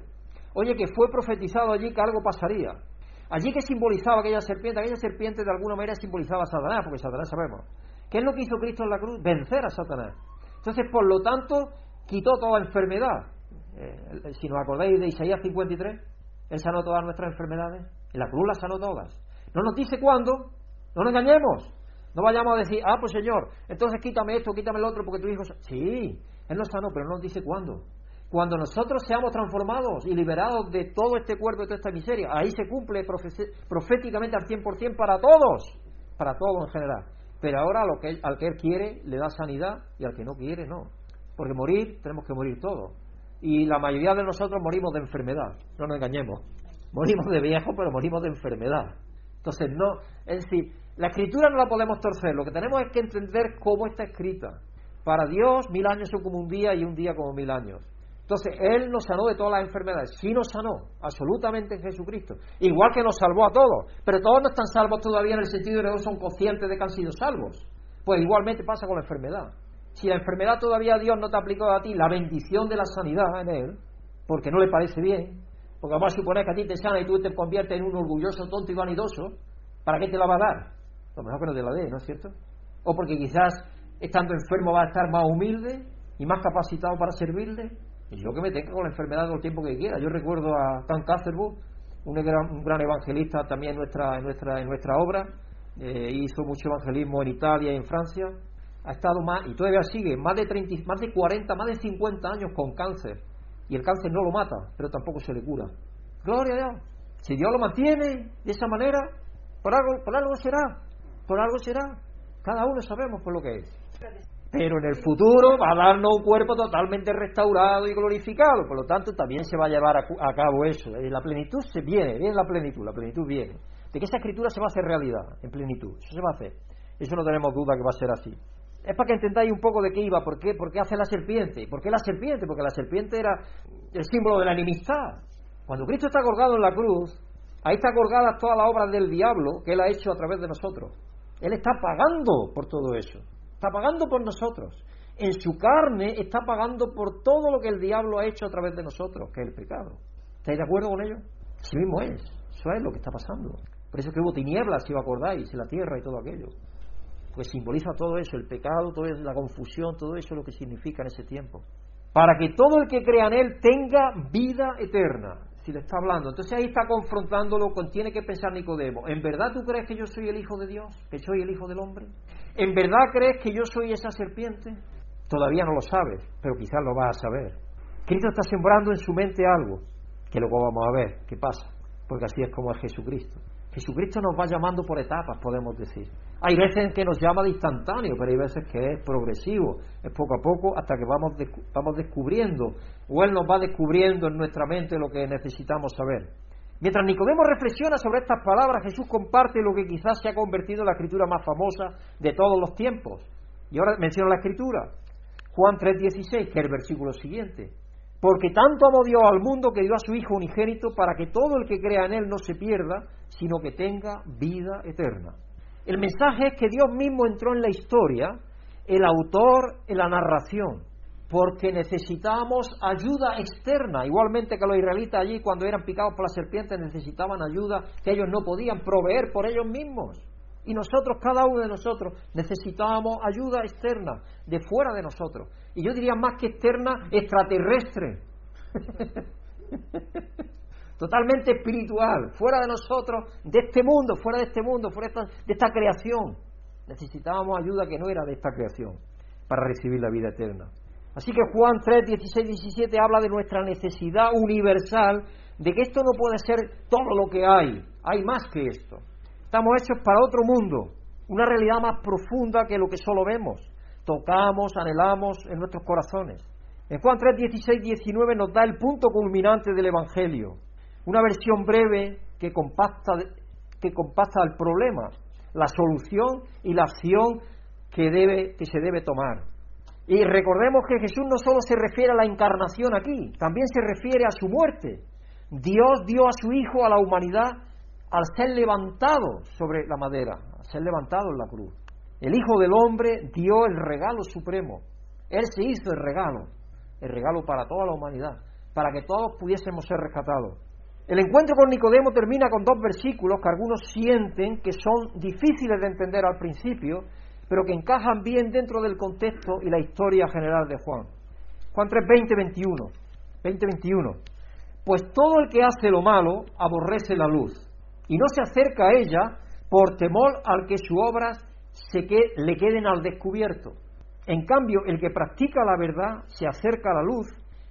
Oye, que fue profetizado allí que algo pasaría. Allí que simbolizaba aquella serpiente, aquella serpiente de alguna manera simbolizaba a Satanás, porque Satanás sabemos ¿Qué es lo que hizo Cristo en la cruz? Vencer a Satanás. Entonces, por lo tanto, quitó toda enfermedad. Eh, si nos acordáis de Isaías 53, Él sanó todas nuestras enfermedades. En la cruz las sanó todas. No nos dice cuándo, no nos engañemos. No vayamos a decir, ah, pues Señor, entonces quítame esto, quítame el otro, porque tu hijo. Sí, Él nos sanó, pero no nos dice cuándo. Cuando nosotros seamos transformados y liberados de todo este cuerpo y toda esta miseria, ahí se cumple proféticamente al 100% para todos, para todos en general. Pero ahora lo que, al que Él quiere le da sanidad y al que no quiere no. Porque morir tenemos que morir todos. Y la mayoría de nosotros morimos de enfermedad, no nos engañemos. Morimos de viejo, pero morimos de enfermedad. Entonces, no, es decir, la escritura no la podemos torcer, lo que tenemos es que entender cómo está escrita. Para Dios, mil años son como un día y un día como mil años. Entonces, Él nos sanó de todas las enfermedades. Sí nos sanó, absolutamente en Jesucristo. Igual que nos salvó a todos. Pero todos no están salvos todavía en el sentido de que no son conscientes de que han sido salvos. Pues igualmente pasa con la enfermedad. Si la enfermedad todavía Dios no te ha aplicado a ti la bendición de la sanidad en Él, porque no le parece bien, porque vamos a suponer que a ti te sana y tú te conviertes en un orgulloso, tonto y vanidoso, ¿para qué te la va a dar? Lo mejor que no te la dé, ¿no es cierto? O porque quizás estando enfermo va a estar más humilde y más capacitado para servirle, yo que me tenga con la enfermedad todo el tiempo que quiera. Yo recuerdo a Tan Catherwood, un gran, evangelista también en nuestra, en nuestra, en nuestra obra, eh, hizo mucho evangelismo en Italia y en Francia, ha estado más, y todavía sigue, más de, 30, más de 40, más de 50 años con cáncer, y el cáncer no lo mata, pero tampoco se le cura. Gloria a Dios. Si Dios lo mantiene de esa manera, por algo, por algo será, por algo será. Cada uno sabemos por lo que es pero en el futuro va a darnos un cuerpo totalmente restaurado y glorificado, por lo tanto también se va a llevar a, cabo eso. Y la plenitud se viene, viene la plenitud, la plenitud viene. De que esa escritura se va a hacer realidad, en plenitud, eso se va a hacer. Eso no tenemos duda que va a ser así. Es para que entendáis un poco de qué iba, por qué, por qué hace la serpiente. ¿Por qué la serpiente? Porque la serpiente era el símbolo de la enemistad. Cuando Cristo está colgado en la cruz, ahí está colgada toda la obra del diablo que Él ha hecho a través de nosotros. Él está pagando por todo eso está pagando por nosotros. En su carne está pagando por todo lo que el diablo ha hecho a través de nosotros, que es el pecado. ¿Estáis de acuerdo con ello? Sí mismo es. Eso es lo que está pasando. Por eso es que hubo tinieblas, si os acordáis, en la tierra y todo aquello. Pues simboliza todo eso, el pecado, toda la confusión, todo eso es lo que significa en ese tiempo. Para que todo el que crea en Él tenga vida eterna. si le está hablando. Entonces ahí está confrontándolo con, tiene que pensar Nicodemo, ¿en verdad tú crees que yo soy el Hijo de Dios? ¿Que soy el Hijo del Hombre? ¿En verdad crees que yo soy esa serpiente? Todavía no lo sabes, pero quizás lo vas a saber. Cristo está sembrando en su mente algo, que luego vamos a ver qué pasa, porque así es como es Jesucristo. Jesucristo nos va llamando por etapas, podemos decir. Hay veces en que nos llama de instantáneo, pero hay veces que es progresivo, es poco a poco hasta que vamos, vamos descubriendo, o Él nos va descubriendo en nuestra mente lo que necesitamos saber. Mientras Nicodemo reflexiona sobre estas palabras, Jesús comparte lo que quizás se ha convertido en la escritura más famosa de todos los tiempos. Y ahora menciono la escritura. Juan 3:16, que es el versículo siguiente. Porque tanto amó Dios al mundo que dio a su Hijo unigénito para que todo el que crea en Él no se pierda, sino que tenga vida eterna. El mensaje es que Dios mismo entró en la historia, el autor en la narración, porque necesitábamos ayuda externa, igualmente que los israelitas allí cuando eran picados por la serpiente necesitaban ayuda que ellos no podían proveer por ellos mismos. Y nosotros, cada uno de nosotros, necesitábamos ayuda externa, de fuera de nosotros. Y yo diría más que externa, extraterrestre. Totalmente espiritual, fuera de nosotros, de este mundo, fuera de este mundo, fuera de esta, de esta creación. Necesitábamos ayuda que no era de esta creación para recibir la vida eterna. Así que Juan 3, 16, 17 habla de nuestra necesidad universal, de que esto no puede ser todo lo que hay, hay más que esto. Estamos hechos para otro mundo, una realidad más profunda que lo que solo vemos, tocamos, anhelamos en nuestros corazones. En Juan 3, 16, 19 nos da el punto culminante del Evangelio, una versión breve que compacta, que compacta el problema, la solución y la acción que, debe, que se debe tomar. Y recordemos que Jesús no solo se refiere a la encarnación aquí, también se refiere a su muerte. Dios dio a su Hijo a la humanidad al ser levantado sobre la madera, al ser levantado en la cruz. El Hijo del Hombre dio el regalo supremo. Él se hizo el regalo, el regalo para toda la humanidad, para que todos pudiésemos ser rescatados. El encuentro con Nicodemo termina con dos versículos que algunos sienten que son difíciles de entender al principio, pero que encajan bien dentro del contexto y la historia general de Juan. Juan 3, 20, 21. 20, 21. Pues todo el que hace lo malo aborrece la luz y no se acerca a ella por temor al que sus obras se le queden al descubierto. En cambio, el que practica la verdad se acerca a la luz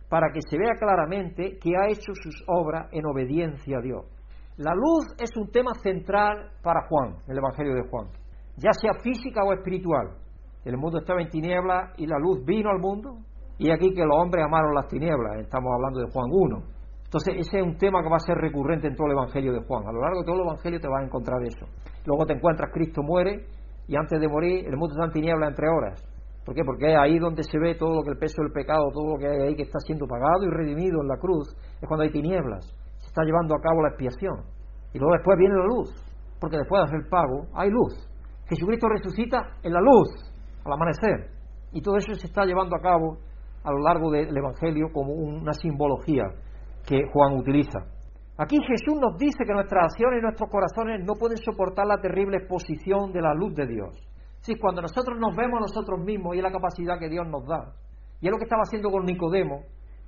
para que se vea claramente que ha hecho sus obras en obediencia a Dios. La luz es un tema central para Juan, el Evangelio de Juan, ya sea física o espiritual. El mundo estaba en tinieblas y la luz vino al mundo, y aquí que los hombres amaron las tinieblas, estamos hablando de Juan 1. Entonces, ese es un tema que va a ser recurrente en todo el Evangelio de Juan. A lo largo de todo el Evangelio te vas a encontrar eso. Luego te encuentras Cristo muere y antes de morir el mundo está en tinieblas entre horas. ¿Por qué? Porque es ahí donde se ve todo lo que el peso del pecado, todo lo que hay ahí que está siendo pagado y redimido en la cruz, es cuando hay tinieblas. Se está llevando a cabo la expiación. Y luego después viene la luz, porque después de hacer el pago hay luz. Jesucristo resucita en la luz, al amanecer. Y todo eso se está llevando a cabo a lo largo del Evangelio como una simbología que Juan utiliza. Aquí Jesús nos dice que nuestras acciones y nuestros corazones no pueden soportar la terrible exposición de la luz de Dios. Sí, cuando nosotros nos vemos a nosotros mismos y es la capacidad que Dios nos da. Y es lo que estaba haciendo con Nicodemo.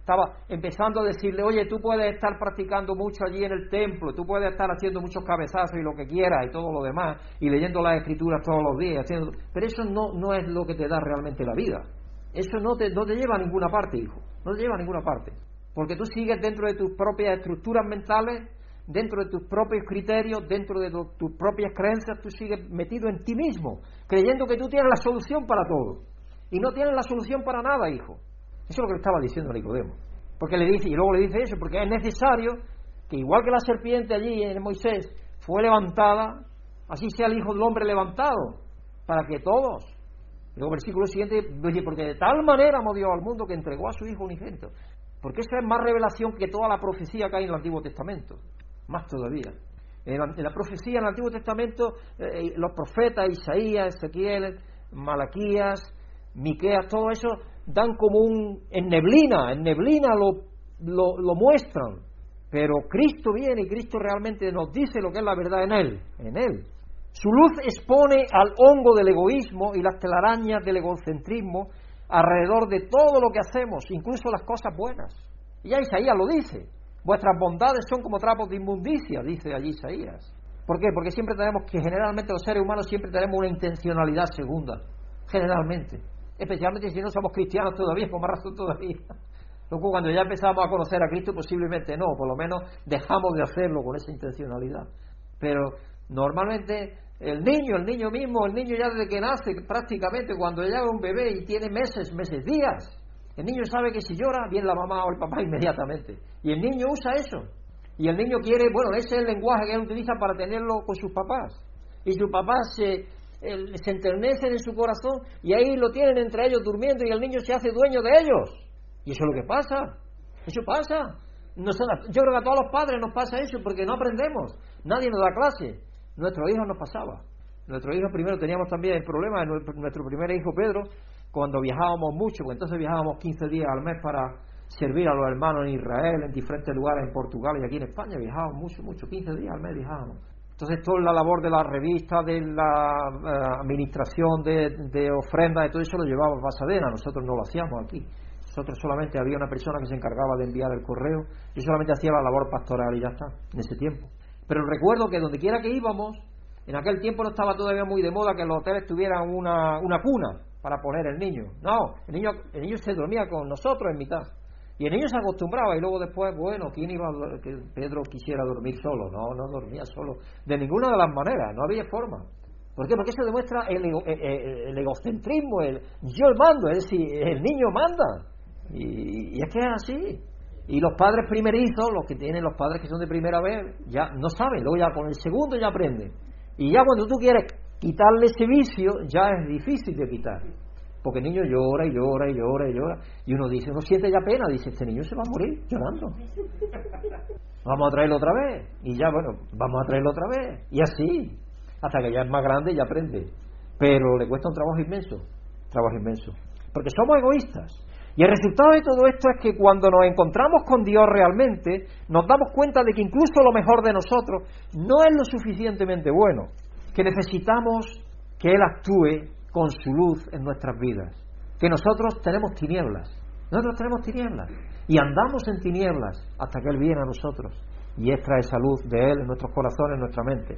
Estaba empezando a decirle, oye, tú puedes estar practicando mucho allí en el templo, tú puedes estar haciendo muchos cabezazos y lo que quieras y todo lo demás, y leyendo las escrituras todos los días, haciendo... pero eso no, no es lo que te da realmente la vida. Eso no te, no te lleva a ninguna parte, hijo. No te lleva a ninguna parte. Porque tú sigues dentro de tus propias estructuras mentales, dentro de tus propios criterios, dentro de tus propias creencias, tú sigues metido en ti mismo, creyendo que tú tienes la solución para todo. Y no tienes la solución para nada, hijo. Eso es lo que le estaba diciendo a Nicodemo. Porque le dice, y luego le dice eso, porque es necesario que igual que la serpiente allí en Moisés fue levantada, así sea el Hijo del Hombre levantado, para que todos. Luego versículo siguiente dice, porque de tal manera amó Dios al mundo que entregó a su Hijo unigénito. Porque eso es más revelación que toda la profecía que hay en el Antiguo Testamento. Más todavía. En la, profecía en el Antiguo Testamento, eh, los profetas, Isaías, Ezequiel, Malaquías, Miqueas, todo eso dan como un. en neblina, en neblina lo, lo, muestran. Pero Cristo viene y Cristo realmente nos dice lo que es la verdad en Él, en Él. Su luz expone al hongo del egoísmo y las telarañas del egocentrismo alrededor de todo lo que hacemos, incluso las cosas buenas. Y ya Isaías lo dice. Vuestras bondades son como trapos de inmundicia, dice allí Isaías. ¿Por qué? Porque siempre tenemos que, generalmente los seres humanos siempre tenemos una intencionalidad segunda. Generalmente. Especialmente si no somos cristianos todavía, con más razón todavía. Luego cuando ya empezamos a conocer a Cristo, posiblemente no, por lo menos dejamos de hacerlo con esa intencionalidad. Pero normalmente el niño, el niño mismo, el niño ya desde que nace, prácticamente cuando llega un bebé y tiene meses, meses, días, el niño sabe que si llora, viene la mamá o el papá inmediatamente. Y el niño usa eso. Y el niño quiere, bueno, ese es el lenguaje que él utiliza para tenerlo con sus papás. Y sus papás se, se enternecen en su corazón y ahí lo tienen entre ellos durmiendo y el niño se hace dueño de ellos. Y eso es lo que pasa. Eso pasa. yo creo que a todos los padres nos pasa eso porque no aprendemos. Nadie nos da clase. Nuestros hijos nos pasaba. Nuestros hijos primero teníamos también el problema, nuestro primer hijo Pedro, cuando viajábamos mucho, pues entonces viajábamos 15 días al mes para servir a los hermanos en Israel, en diferentes lugares en Portugal y aquí en España, viajábamos mucho, mucho, 15 días al mes viajábamos. Entonces toda la labor de la revista, de la eh, administración de, de ofrendas, de todo eso lo llevaba Pasadena, nosotros no lo hacíamos aquí. Nosotros solamente había una persona que se encargaba de enviar el correo, yo solamente hacía la labor pastoral y ya está, en ese tiempo. Pero recuerdo que donde quiera que íbamos, en aquel tiempo no estaba todavía muy de moda que los hoteles tuvieran una, una cuna para poner el niño. No, el niño, el niño se dormía con nosotros en mitad. Y el niño se acostumbraba y luego después, bueno, ¿quién iba a que Pedro quisiera dormir solo? No, no dormía solo. De ninguna de las maneras, no había forma. ¿Por qué? Porque eso demuestra el, eh, eh, el, egocentrismo, el yo mando, es decir, el niño manda. Y, y, es que es así. Y los padres primerizos, los que tienen los padres que son de primera vez, ya no saben, luego ya con el segundo ya aprenden. Y ya cuando tú quieres quitarle ese vicio, ya es difícil de quitar. Porque el niño llora y llora y llora y llora. Y uno dice, uno siente ya pena, dice, este niño se va a morir llorando. Vamos a traerlo otra vez. Y ya, bueno, vamos a traerlo otra vez. Y así, hasta que ya es más grande y aprende. Pero le cuesta un trabajo inmenso. Trabajo inmenso. Porque somos egoístas. Y el resultado de todo esto es que cuando nos encontramos con Dios realmente, nos damos cuenta de que incluso lo mejor de nosotros no es lo suficientemente bueno, que necesitamos que Él actúe con su luz en nuestras vidas. Que nosotros tenemos tinieblas. Nosotros tenemos tinieblas. Y andamos en tinieblas hasta que Él viene a nosotros y extrae esa luz de Él en nuestros corazones, en nuestra mente.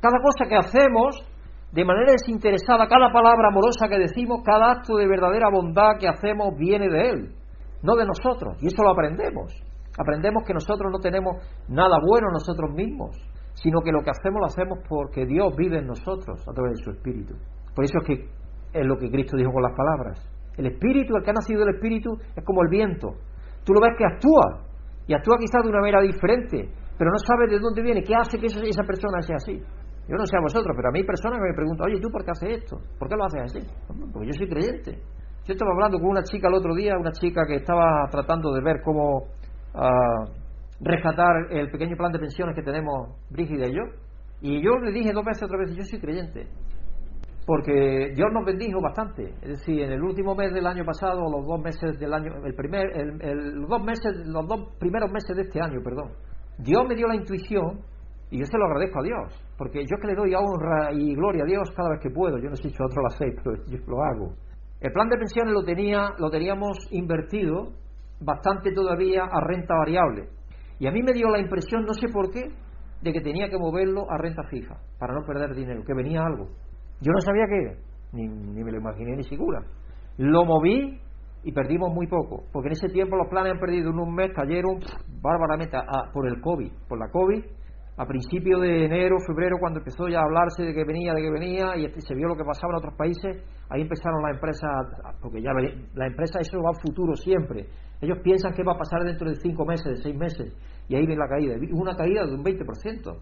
Cada cosa que hacemos de manera desinteresada, cada palabra amorosa que decimos, cada acto de verdadera bondad que hacemos viene de Él, no de nosotros. Y eso lo aprendemos. Aprendemos que nosotros no tenemos nada bueno nosotros mismos, sino que lo que hacemos lo hacemos porque Dios vive en nosotros a través de su Espíritu. Por eso es que es lo que Cristo dijo con las palabras. El Espíritu, el que ha nacido del Espíritu, es como el viento. Tú lo ves que actúa, y actúa quizás de una manera diferente, pero no sabes de dónde viene, qué hace que esa persona sea así. Yo no sé a vosotros, pero a mí hay personas que me preguntan, oye, ¿tú por qué haces esto? ¿Por qué lo haces así? Porque yo soy creyente. Yo estaba hablando con una chica el otro día, una chica que estaba tratando de ver cómo ah, rescatar el pequeño plan de pensiones que tenemos Brígida y yo. Y yo le dije dos veces, otra vez, yo soy creyente porque Dios nos bendijo bastante. Es decir, en el último mes del año pasado, los dos meses del año, el primer, el, los dos meses, los dos primeros meses de este año, perdón, Dios me dio la intuición y yo se lo agradezco a Dios, porque yo que le doy honra y gloria a Dios cada vez que puedo. Yo no sé si otro lo hace, pero yo lo hago. El plan de pensiones lo tenía, lo teníamos invertido bastante todavía a renta variable. Y a mí me dio la impresión, no sé por qué, de que tenía que moverlo a renta fija para no perder dinero, que venía algo. Yo no sabía qué ni, ni me lo imaginé ni segura. Lo moví y perdimos muy poco, porque en ese tiempo los planes han perdido en un mes, cayeron bárbaramente por el COVID, por la COVID. A principios de enero, febrero, cuando empezó ya a hablarse de que venía, de que venía, y se vio lo que pasaba en otros países, ahí empezaron las empresas, porque ya la empresa eso va al futuro siempre. Ellos piensan que va a pasar dentro de cinco meses, de seis meses, y ahí ven la caída. Una caída de un 20%.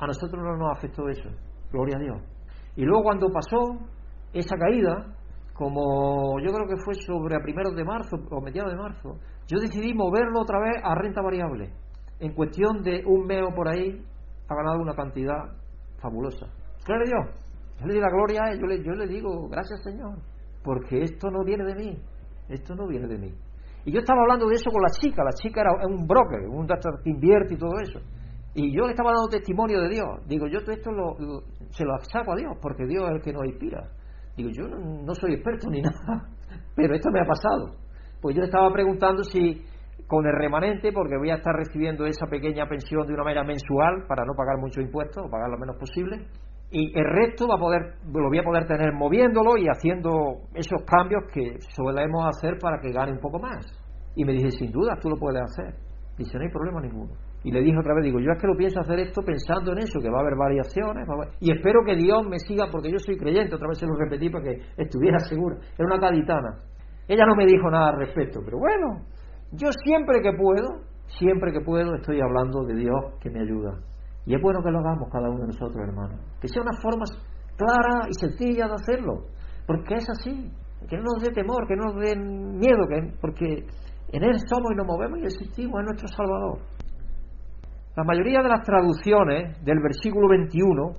A nosotros no nos afectó eso, gloria a Dios. Y luego cuando pasó esa caída, como yo creo que fue sobre a primeros de marzo o mediados de marzo, yo decidí moverlo otra vez a renta variable. En cuestión de un mes o por ahí, ha ganado una cantidad fabulosa. Claro Dios, yo le di la gloria a él, yo le, yo le digo, gracias Señor, porque esto no viene de mí, esto no viene de mí. Y yo estaba hablando de eso con la chica, la chica era un broker, un que invierte y todo eso. Y yo le estaba dando testimonio de Dios. Digo, yo todo esto lo, se lo saco a Dios, porque Dios es el que nos inspira. Digo, yo no, soy experto ni nada, pero esto me ha pasado. Pues yo le estaba preguntando si con el remanente porque voy a estar recibiendo esa pequeña pensión de una manera mensual para no pagar muchos impuestos pagar lo menos posible y el resto va a poder, lo voy a poder tener moviéndolo y haciendo esos cambios que solemos hacer para que gane un poco más. Y me dije, sin duda, tú lo puedes hacer. Dice, no hay problema ninguno. Y le dije otra vez, digo, yo es que lo pienso hacer esto pensando en eso, que va a haber variaciones, y espero que Dios me siga, porque yo soy creyente, otra vez se lo repetí para que estuviera segura. Era una gaditana. Ella no me dijo nada al respecto, pero bueno, yo siempre que puedo, siempre que puedo, estoy hablando de Dios que me ayuda. Y es bueno que lo hagamos cada uno de nosotros, hermanos. Que sea una forma clara y sencilla de hacerlo. Porque es así. Que no nos dé temor, que no nos dé miedo, que, porque en Él somos y nos movemos y existimos, es nuestro Salvador. La mayoría de las traducciones del versículo 21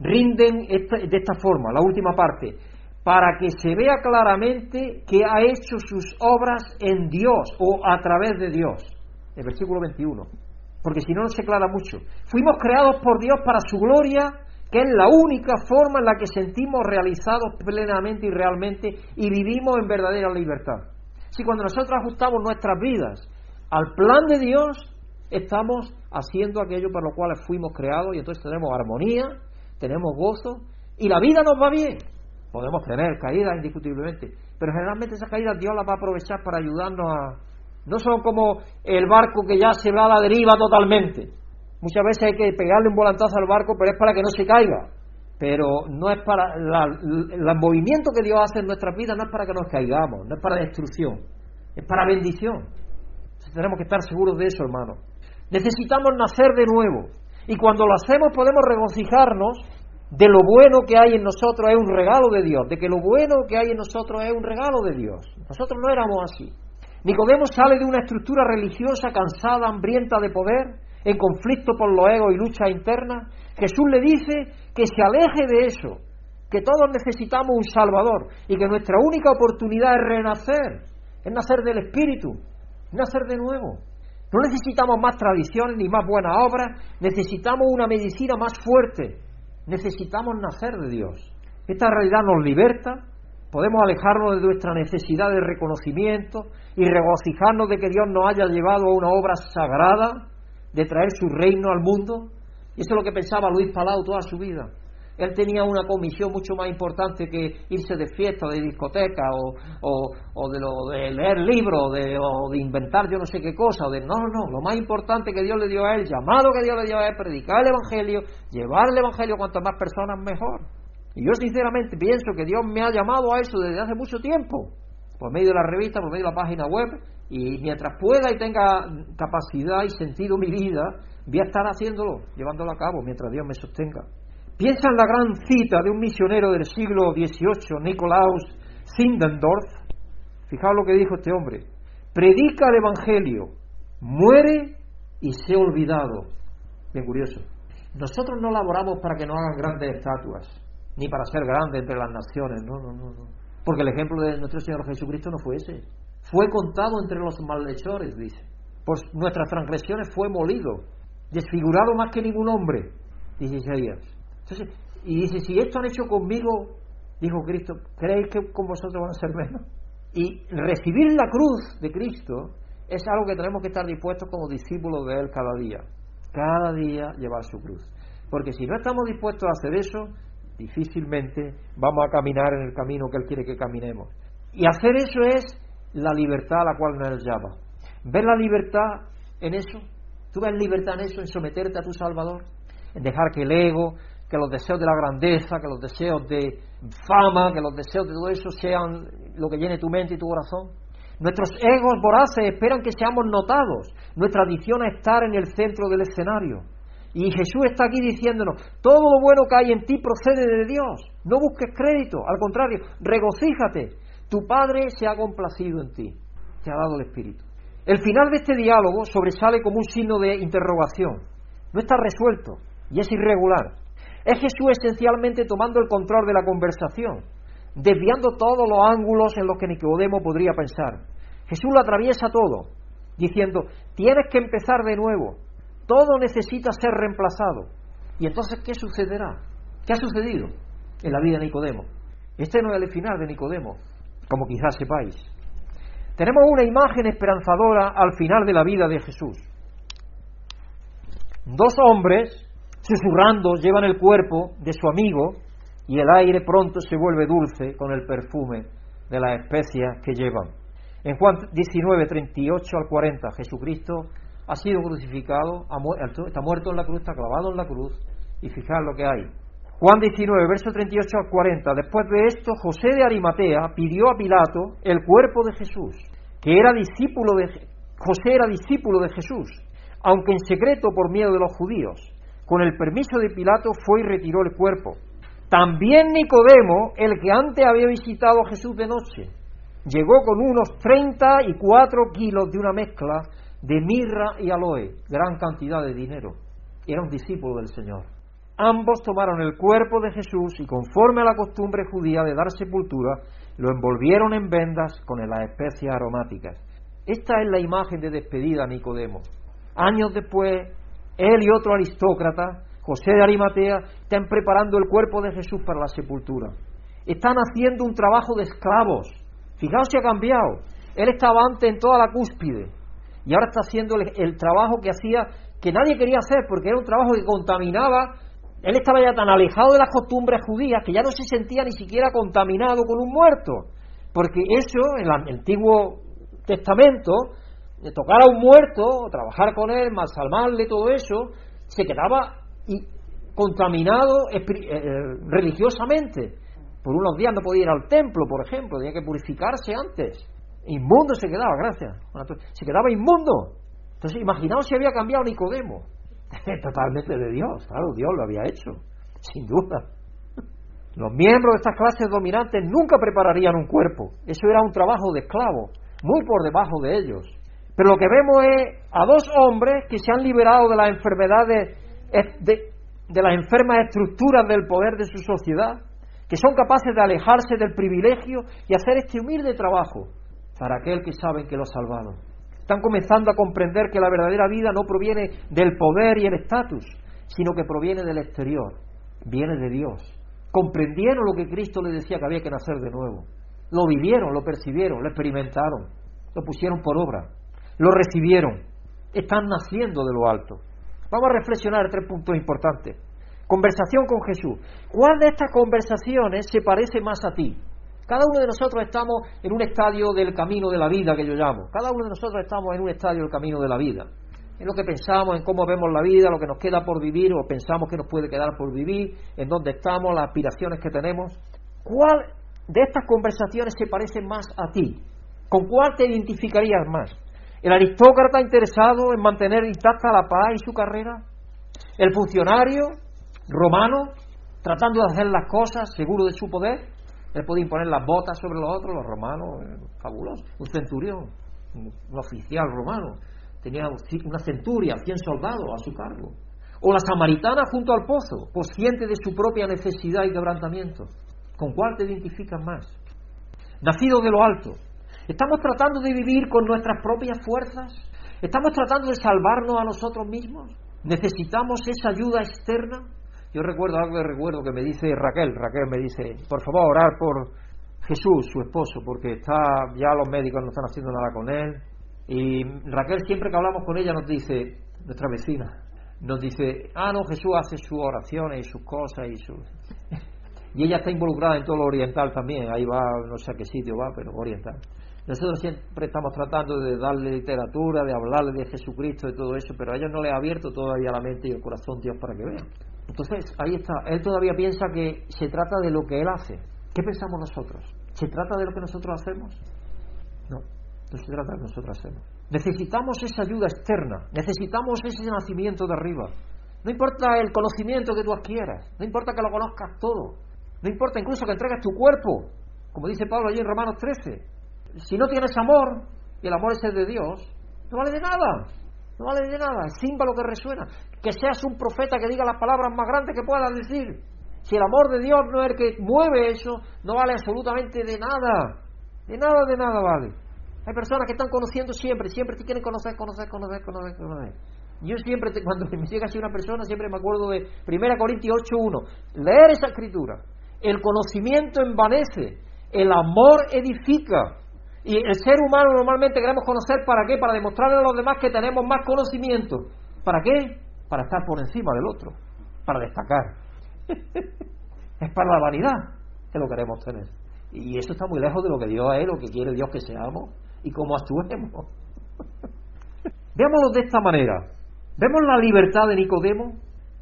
rinden de esta forma, la última parte, para que se vea claramente que ha hecho sus obras en Dios o a través de Dios. El versículo 21. Porque si no, no se aclara mucho. Fuimos creados por Dios para su gloria, que es la única forma en la que sentimos realizados plenamente y realmente y vivimos en verdadera libertad. Si cuando nosotros ajustamos nuestras vidas al plan de Dios, estamos haciendo aquello para lo cual fuimos creados y entonces tenemos armonía, tenemos gozo y la vida nos va bien. Podemos tener caídas indiscutiblemente, pero generalmente esas caídas Dios las va a aprovechar para ayudarnos a... No son como el barco que ya se va a la deriva totalmente. Muchas veces hay que pegarle un volantazo al barco, pero es para que no se caiga. Pero no es para... el movimiento que Dios hace en nuestras vidas no es para que nos caigamos, no es para destrucción, es para bendición. tenemos que estar seguros de eso, hermano. Necesitamos nacer de nuevo. Y cuando lo hacemos podemos regocijarnos de lo bueno que hay en nosotros es un regalo de Dios, de que lo bueno que hay en nosotros es un regalo de Dios. Nosotros no éramos así. Nicodemo sale de una estructura religiosa cansada, hambrienta de poder, en conflicto por los egos y lucha interna. Jesús le dice que se aleje de eso, que todos necesitamos un Salvador y que nuestra única oportunidad es renacer, es nacer del Espíritu, nacer de nuevo. No necesitamos más tradiciones ni más buenas obras, necesitamos una medicina más fuerte. Necesitamos nacer de Dios. Esta realidad nos liberta, podemos alejarnos de nuestra necesidad de reconocimiento y regocijarnos de que Dios nos haya llevado a una obra sagrada de traer su reino al mundo. Eso es lo que pensaba Luis Palau toda su vida. Él tenía una comisión mucho más importante que irse de fiesta, de discoteca, o, de, lo, de leer libros, de, o de inventar yo no sé qué cosa. de, no, no, lo más importante que Dios le dio a él, llamado que Dios le dio a él, predicar el Evangelio, llevar el Evangelio a cuantas más personas mejor. Y yo sinceramente pienso que Dios me ha llamado a eso desde hace mucho tiempo, por medio de la revista, por medio de la página web, y mientras pueda y tenga capacidad y sentido mi vida, voy a estar haciéndolo, llevándolo a cabo, mientras Dios me sostenga. Piensa en la gran cita de un misionero del siglo XVIII, Nicolaus Zindendorf. Fijaos lo que dijo este hombre. Predica el Evangelio, muere y se olvidado. Bien curioso. Nosotros no laboramos para que nos hagan grandes estatuas, ni para ser grandes entre las naciones, no, no, no, no. Porque el ejemplo de nuestro Señor Jesucristo no fue ese. Fue contado entre los malhechores, dice. Por nuestras transgresiones fue molido, desfigurado más que ningún hombre, dice Isaías y dice, si esto han hecho conmigo, dijo Cristo, ¿creéis que con vosotros van a ser menos? Y recibir la cruz de Cristo es algo que tenemos que estar dispuestos como discípulos de Él cada día. Cada día llevar su cruz. Porque si no estamos dispuestos a hacer eso, difícilmente vamos a caminar en el camino que Él quiere que caminemos. Y hacer eso es la libertad a la cual nos llama. ¿Ves la libertad en eso? ¿Tú ves libertad en eso, en someterte a tu Salvador? En dejar que el ego, que los deseos de la grandeza, que los deseos de fama, que los deseos de todo eso sean lo que llene tu mente y tu corazón. Nuestros egos voraces esperan que seamos notados. Nuestra adicción es estar en el centro del escenario. Y Jesús está aquí diciéndonos, todo lo bueno que hay en ti procede de Dios. No busques crédito, al contrario, regocíjate. Tu Padre se ha complacido en ti, te ha dado el Espíritu. El final de este diálogo sobresale como un signo de interrogación. No está resuelto y es irregular. Es Jesús esencialmente tomando el control de la conversación, desviando todos los ángulos en los que Nicodemo podría pensar. Jesús lo atraviesa todo, diciendo, tienes que empezar de nuevo, todo necesita ser reemplazado. ¿Y entonces qué sucederá? ¿Qué ha sucedido en la vida de Nicodemo? Este no es el final de Nicodemo, como quizás sepáis. tenemos una imagen esperanzadora al final de la vida de Jesús. Dos hombres, susurrando, llevan el cuerpo de su amigo y el aire pronto se vuelve dulce con el perfume de las especias que llevan. En Juan 19, 38 al 40, Jesucristo ha sido crucificado, está muerto en la cruz, está clavado en la cruz, y fijar lo que hay. Juan 19, verso 38 al 40. Después de esto, José de Arimatea pidió a Pilato el cuerpo de Jesús, que era discípulo de José era discípulo de Jesús, aunque en secreto por miedo de los judíos. Con el permiso de Pilato fue y retiró el cuerpo. También Nicodemo, el que antes había visitado a Jesús de noche, llegó con unos 34 kilos de una mezcla de mirra y aloe, gran cantidad de dinero. Era un discípulo del Señor. Ambos tomaron el cuerpo de Jesús y conforme a la costumbre judía de dar sepultura, lo envolvieron en vendas con las especias aromáticas. Esta es la imagen de despedida a Nicodemo. Años después, él y otro aristócrata, José de Arimatea, están preparando el cuerpo de Jesús para la sepultura. Están haciendo un trabajo de esclavos. Fijaos si ha cambiado. Él estaba antes en toda la cúspide y ahora está haciendo el trabajo que hacía que nadie quería hacer porque era un trabajo que contaminaba él estaba ya tan alejado de las costumbres judías que ya no se sentía ni siquiera contaminado con un muerto, porque eso en el Antiguo Testamento, tocar a un muerto, trabajar con él, más salvarle, todo eso, se quedaba contaminado eh, eh, religiosamente. Por unos días no podía ir al templo, por ejemplo, tenía que purificarse antes. Inmundo se quedaba, gracias. Se quedaba inmundo. Entonces, imaginaos si había cambiado Nicodemo. Totalmente de Dios, claro, Dios lo había hecho, sin duda. Los miembros de estas clases dominantes nunca prepararían un cuerpo, eso era un trabajo de esclavo, muy por debajo de ellos. Pero lo que vemos es a dos hombres que se han liberado de las enfermedades, de, de las enfermas estructuras del poder de su sociedad, que son capaces de alejarse del privilegio y hacer este humilde trabajo para aquel que sabe que lo ha salvado. Están comenzando a comprender que la verdadera vida no proviene del poder y el estatus, sino que proviene del exterior, viene de Dios. Comprendieron lo que Cristo les decía que había que nacer de nuevo. Lo vivieron, lo percibieron, lo experimentaron, lo pusieron por obra, lo recibieron. Están naciendo de lo alto. Vamos a reflexionar tres puntos importantes. Conversación con Jesús. ¿Cuál de estas conversaciones se parece más a ti? Cada uno de nosotros estamos en un estadio del camino de la vida que yo llamo. Cada uno de nosotros estamos en un estadio del camino de la vida. En lo que pensamos, en cómo vemos la vida, lo que nos queda por vivir o pensamos que nos puede quedar por vivir, en dónde estamos, las aspiraciones que tenemos. ¿Cuál de estas conversaciones se parece más a ti? ¿Con cuál te identificarías más? ¿El aristócrata interesado en mantener intacta la paz y su carrera? ¿El funcionario romano tratando de hacer las cosas seguro de su poder? Él podía imponer las botas sobre los otros, los romanos, eh, fabuloso. Un centurión, un, oficial romano, tenía una centuria, 100 soldados a su cargo. O la samaritana junto al pozo, consciente de su propia necesidad y quebrantamiento. ¿Con cuál te identificas más? Nacido de lo alto. ¿Estamos tratando de vivir con nuestras propias fuerzas? ¿Estamos tratando de salvarnos a nosotros mismos? ¿Necesitamos esa ayuda externa? Yo recuerdo algo de recuerdo que me dice Raquel. Raquel me dice, por favor, orar por Jesús, su esposo, porque está ya los médicos no están haciendo nada con él. Y Raquel siempre que hablamos con ella nos dice, nuestra vecina, nos dice, ah, no, Jesús hace sus oraciones y sus cosas y sus... y ella está involucrada en todo lo oriental también, ahí va, no sé a qué sitio va, pero oriental. Nosotros siempre estamos tratando de darle literatura, de hablarle de Jesucristo, de todo eso, pero a ellos no les ha abierto todavía la mente y el corazón Dios para que vean. Entonces, ahí está. Él todavía piensa que se trata de lo que él hace. ¿Qué pensamos nosotros? ¿Se trata de lo que nosotros hacemos? No, no se trata de lo que nosotros hacemos. Necesitamos esa ayuda externa, necesitamos ese nacimiento de arriba. No importa el conocimiento que tú adquieras, no importa que lo conozcas todo, no importa incluso que entregues tu cuerpo, como dice Pablo allí en Romanos 13. Si no tienes amor, y el amor es el de Dios, no vale de nada. No vale de nada, es símbolo que resuena. Que seas un profeta que diga las palabras más grandes que puedas decir. Si el amor de Dios no es el que mueve eso, no vale absolutamente de nada. De nada, de nada vale. Hay personas que están conociendo siempre, siempre te quieren conocer, conocer, conocer, conocer, conocer. Yo siempre, cuando me llega así una persona, siempre me acuerdo de 1 Corintios 8.1. Leer esa escritura. El conocimiento envanece, el amor edifica. Y el ser humano normalmente queremos conocer para qué, para demostrarle a los demás que tenemos más conocimiento. ¿Para qué? Para estar por encima del otro, para destacar. es para la vanidad que lo queremos tener. Y eso está muy lejos de lo que Dios es, lo que quiere Dios que seamos y cómo actuemos. Veámoslo de esta manera. ¿Vemos la libertad de Nicodemo?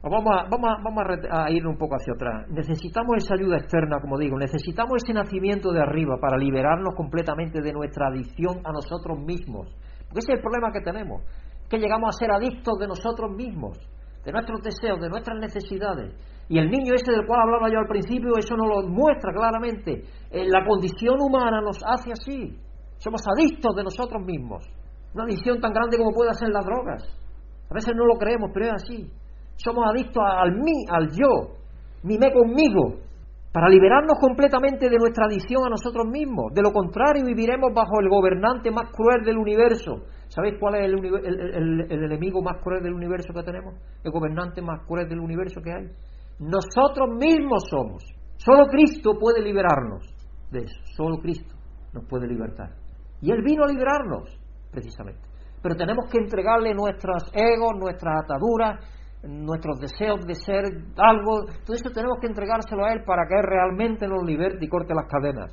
Vamos, a, vamos, a, vamos a, ir un poco hacia atrás. Necesitamos esa ayuda externa, como digo, necesitamos ese nacimiento de arriba para liberarnos completamente de nuestra adicción a nosotros mismos. Porque ese es el problema que tenemos, que llegamos a ser adictos de nosotros mismos, de nuestros deseos, de nuestras necesidades. Y el niño ese del cual hablaba yo al principio, eso nos lo muestra claramente. Eh, la condición humana nos hace así. Somos adictos de nosotros mismos. Una adicción tan grande como puede ser las drogas. A veces no lo creemos, pero es así. Somos adictos al mí, al yo, mime conmigo, para liberarnos completamente de nuestra adicción a nosotros mismos. De lo contrario, viviremos bajo el gobernante más cruel del universo. ¿Sabéis cuál es el, el, enemigo más cruel del universo que tenemos? El gobernante más cruel del universo que hay. Nosotros mismos somos. Solo Cristo puede liberarnos de eso. Solo Cristo nos puede libertar. Y Él vino a liberarnos, precisamente. Pero tenemos que entregarle nuestros egos, nuestras ataduras, nuestros deseos de ser algo, todo eso tenemos que entregárselo a Él para que Él realmente nos liberte y corte las cadenas.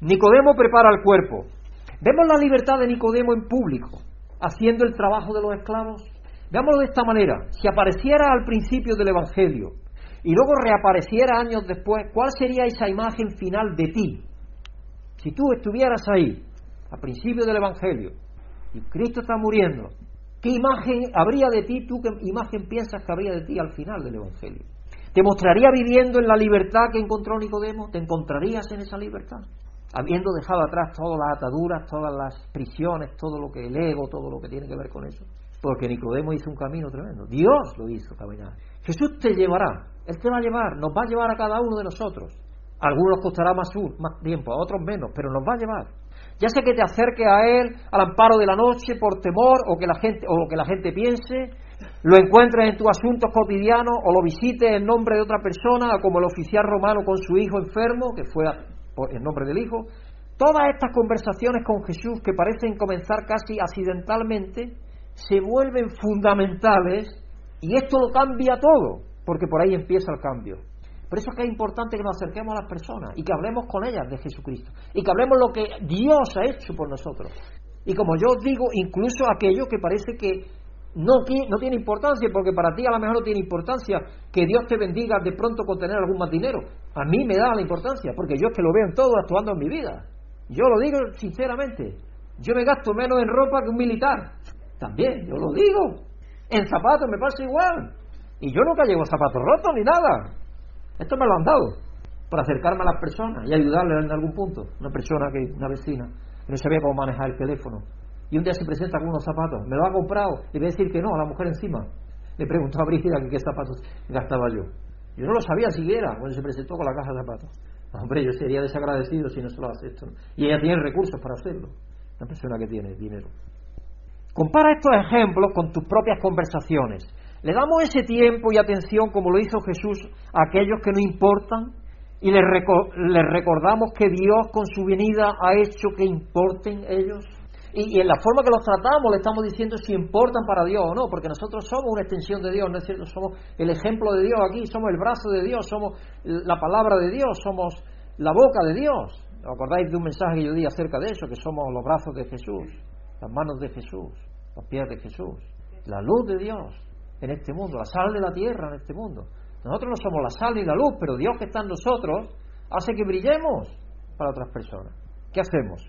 Nicodemo prepara el cuerpo. Vemos la libertad de Nicodemo en público, haciendo el trabajo de los esclavos. Veámoslo de esta manera. Si apareciera al principio del Evangelio y luego reapareciera años después, ¿cuál sería esa imagen final de ti? Si tú estuvieras ahí, al principio del Evangelio, y Cristo está muriendo, ¿Qué imagen habría de ti? ¿Tú qué imagen piensas que habría de ti al final del Evangelio? ¿Te mostraría viviendo en la libertad que encontró Nicodemo? ¿Te encontrarías en esa libertad? Habiendo dejado atrás todas las ataduras, todas las prisiones, todo lo que el ego, todo lo que tiene que ver con eso. Porque Nicodemo hizo un camino tremendo. Dios lo hizo caminar. Jesús te llevará. Él te va a llevar. Nos va a llevar a cada uno de nosotros. A algunos costará más, más tiempo, a otros menos, pero nos va a llevar ya sea que te acerques a él al amparo de la noche por temor o que la gente o lo que la gente piense, lo encuentres en tus asuntos cotidianos o lo visites en nombre de otra persona, como el oficial romano con su hijo enfermo, que fue en nombre del hijo. Todas estas conversaciones con Jesús que parecen comenzar casi accidentalmente se vuelven fundamentales y esto lo cambia todo, porque por ahí empieza el cambio. Por eso es que es importante que nos acerquemos a las personas y que hablemos con ellas de Jesucristo y que hablemos lo que Dios ha hecho por nosotros. Y como yo digo, incluso aquello que parece que no, no tiene importancia, porque para ti a lo mejor no tiene importancia que Dios te bendiga de pronto con tener algún más dinero. A mí me da la importancia, porque yo es que lo veo en todo actuando en mi vida. Yo lo digo sinceramente. Yo me gasto menos en ropa que un militar. También, yo lo digo. En zapatos me pasa igual. Y yo nunca llevo zapatos rotos ni nada. Esto me lo han dado para acercarme a las personas y ayudarles en algún punto. Una persona que, una vecina, que no sabía cómo manejar el teléfono. Y un día se presenta con unos zapatos. Me lo ha comprado. Y voy a decir que no, a la mujer encima. Le preguntó a Brígida que qué zapatos gastaba yo. Yo no lo sabía siquiera cuando se presentó con la caja de zapatos. Hombre, yo sería desagradecido si no se lo hace esto. Y ella tiene recursos para hacerlo. Una persona que tiene dinero. Compara estos ejemplos con tus propias conversaciones. Le damos ese tiempo y atención como lo hizo Jesús a aquellos que no importan y les, recordamos que Dios con su venida ha hecho que importen ellos. Y, en la forma que los tratamos le estamos diciendo si importan para Dios o no, porque nosotros somos una extensión de Dios, ¿no es cierto? Somos el ejemplo de Dios aquí, somos el brazo de Dios, somos la palabra de Dios, somos la boca de Dios. ¿Os acordáis de un mensaje que yo di acerca de eso? Que somos los brazos de Jesús, las manos de Jesús, los pies de Jesús, la luz de Dios en este mundo, la sal de la tierra en este mundo. Nosotros no somos la sal y la luz, pero Dios que está en nosotros hace que brillemos para otras personas. ¿Qué hacemos?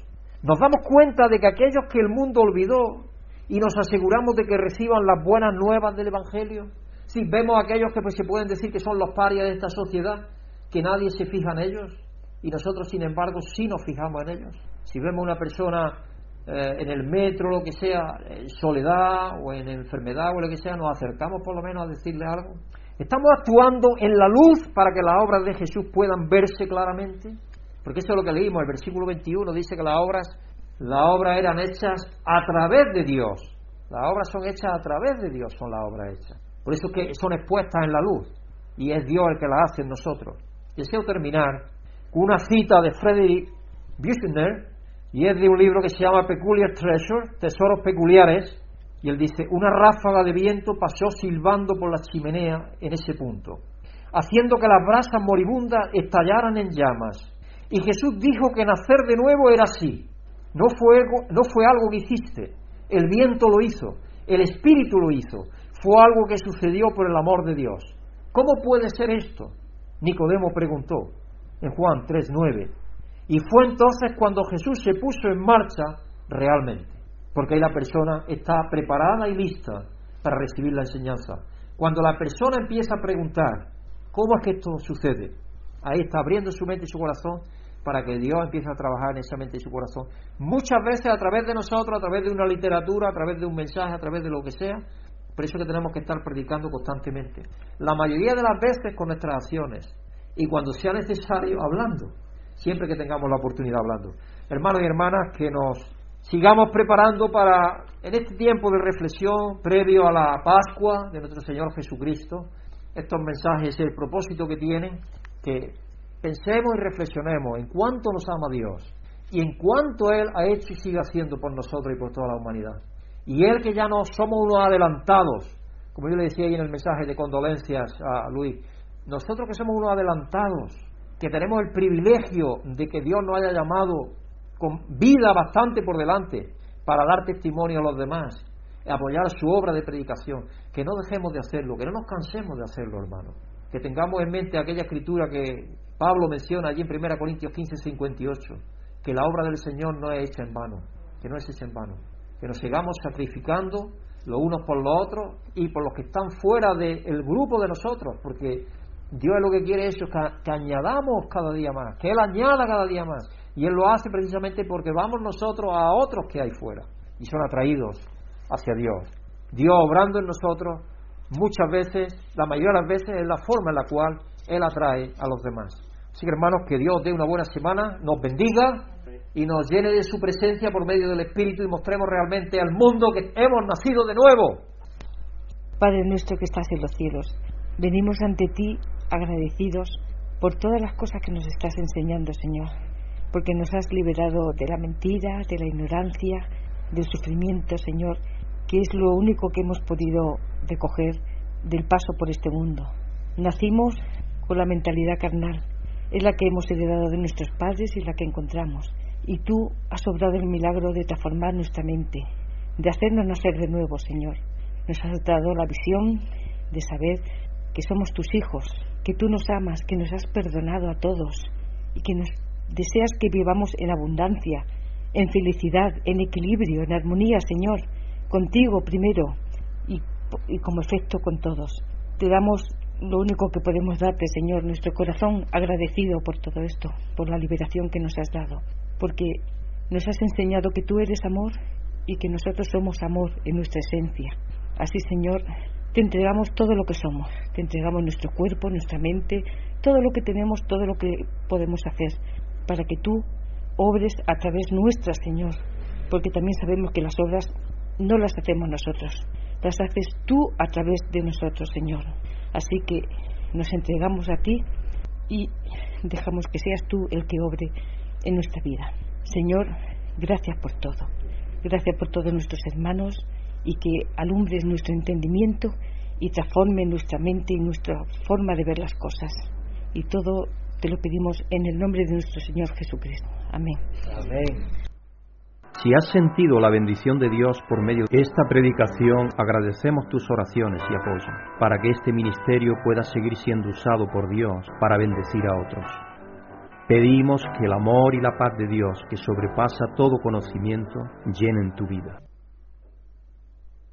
Nos damos cuenta de que aquellos que el mundo olvidó y nos aseguramos de que reciban las buenas nuevas del Evangelio. Si vemos a aquellos que pues, se pueden decir que son los parias de esta sociedad, que nadie se fija en ellos y nosotros sin embargo sí nos fijamos en ellos. Si vemos una persona eh, en el metro, lo que sea, en soledad o en enfermedad o lo que sea, nos acercamos por lo menos a decirle algo. Estamos actuando en la luz para que las obras de Jesús puedan verse claramente. Porque eso es lo que leímos, el versículo 21 dice que las obras, las obras eran hechas a través de Dios. Las obras son hechas a través de Dios, son las obras hechas. Por eso es que son expuestas en la luz. Y es Dios el que las hace en nosotros. Deseo terminar con una cita de Frederick Buechner, Y es de un libro que se llama Peculiar Treasure, Tesoros Peculiares, y él dice, una ráfaga de viento pasó silbando por la chimenea en ese punto, haciendo que las brasas moribundas estallaran en llamas. Y Jesús dijo que nacer de nuevo era así. No fue, no fue algo que hiciste, el viento lo hizo, el Espíritu lo hizo, fue algo que sucedió por el amor de Dios. ¿Cómo puede ser esto? Nicodemo preguntó en Juan 3:9. Y fue entonces cuando Jesús se puso en marcha realmente, porque ahí la persona está preparada y lista para recibir la enseñanza. Cuando la persona empieza a preguntar, ¿cómo es que esto sucede? Ahí está abriendo su mente y su corazón para que Dios empiece a trabajar en esa mente y su corazón. Muchas veces a través de nosotros, a través de una literatura, a través de un mensaje, a través de lo que sea. Por eso que tenemos que estar predicando constantemente. La mayoría de las veces con nuestras acciones y cuando sea necesario hablando siempre que tengamos la oportunidad hablando. Hermanos y hermanas, que nos sigamos preparando para, en este tiempo de reflexión previo a la Pascua de nuestro Señor Jesucristo, estos mensajes, el propósito que tienen, que pensemos y reflexionemos en cuánto nos ama Dios y en cuánto Él ha hecho y sigue haciendo por nosotros y por toda la humanidad. Y Él que ya no somos unos adelantados, como yo le decía ahí en el mensaje de condolencias a Luis, nosotros que somos unos adelantados, que tenemos el privilegio de que Dios nos haya llamado con vida bastante por delante para dar testimonio a los demás, apoyar su obra de predicación, que no dejemos de hacerlo, que no nos cansemos de hacerlo, hermano, que tengamos en mente aquella escritura que Pablo menciona allí en 1 Corintios 15, 58, que la obra del Señor no es hecha en vano, que no es hecha en vano, que nos sigamos sacrificando los unos por los otros y por los que están fuera del grupo de nosotros, porque Dios lo que quiere es que, añadamos cada día más, que Él añada cada día más. Y Él lo hace precisamente porque vamos nosotros a otros que hay fuera y son atraídos hacia Dios. Dios obrando en nosotros muchas veces, la mayoría de las veces, es la forma en la cual Él atrae a los demás. Así que hermanos, que Dios dé una buena semana, nos bendiga y nos llene de su presencia por medio del Espíritu y mostremos realmente al mundo que hemos nacido de nuevo. Padre nuestro que estás en los cielos, venimos ante ti agradecidos por todas las cosas que nos estás enseñando, Señor, porque nos has liberado de la mentira, de la ignorancia, del sufrimiento, Señor, que es lo único que hemos podido recoger del paso por este mundo. Nacimos con la mentalidad carnal, es la que hemos heredado de nuestros padres y la que encontramos. Y tú has obrado el milagro de transformar nuestra mente, de hacernos nacer de nuevo, Señor. Nos has dado la visión de saber que somos tus hijos, que tú nos amas, que nos has perdonado a todos y que nos deseas que vivamos en abundancia, en felicidad, en equilibrio, en armonía, Señor, contigo primero y, y como efecto con todos. Te damos lo único que podemos darte, Señor, nuestro corazón agradecido por todo esto, por la liberación que nos has dado, porque nos has enseñado que tú eres amor y que nosotros somos amor en nuestra esencia. Así, Señor, te entregamos todo lo que somos, te entregamos nuestro cuerpo, nuestra mente, todo lo que tenemos, todo lo que podemos hacer, para que tú obres a través nuestra, Señor, porque también sabemos que las obras no las hacemos nosotros, las haces tú a través de nosotros, Señor. Así que nos entregamos a ti y dejamos que seas tú el que obre en nuestra vida. Señor, gracias por todo. Gracias por todos nuestros hermanos y que alumbres nuestro entendimiento y transforme nuestra mente y nuestra forma de ver las cosas. Y todo te lo pedimos en el nombre de nuestro Señor Jesucristo. Amén. Amén. Si has sentido la bendición de Dios por medio de esta predicación, agradecemos tus oraciones y apoyo para que este ministerio pueda seguir siendo usado por Dios para bendecir a otros. Pedimos que el amor y la paz de Dios, que sobrepasa todo conocimiento, llenen tu vida.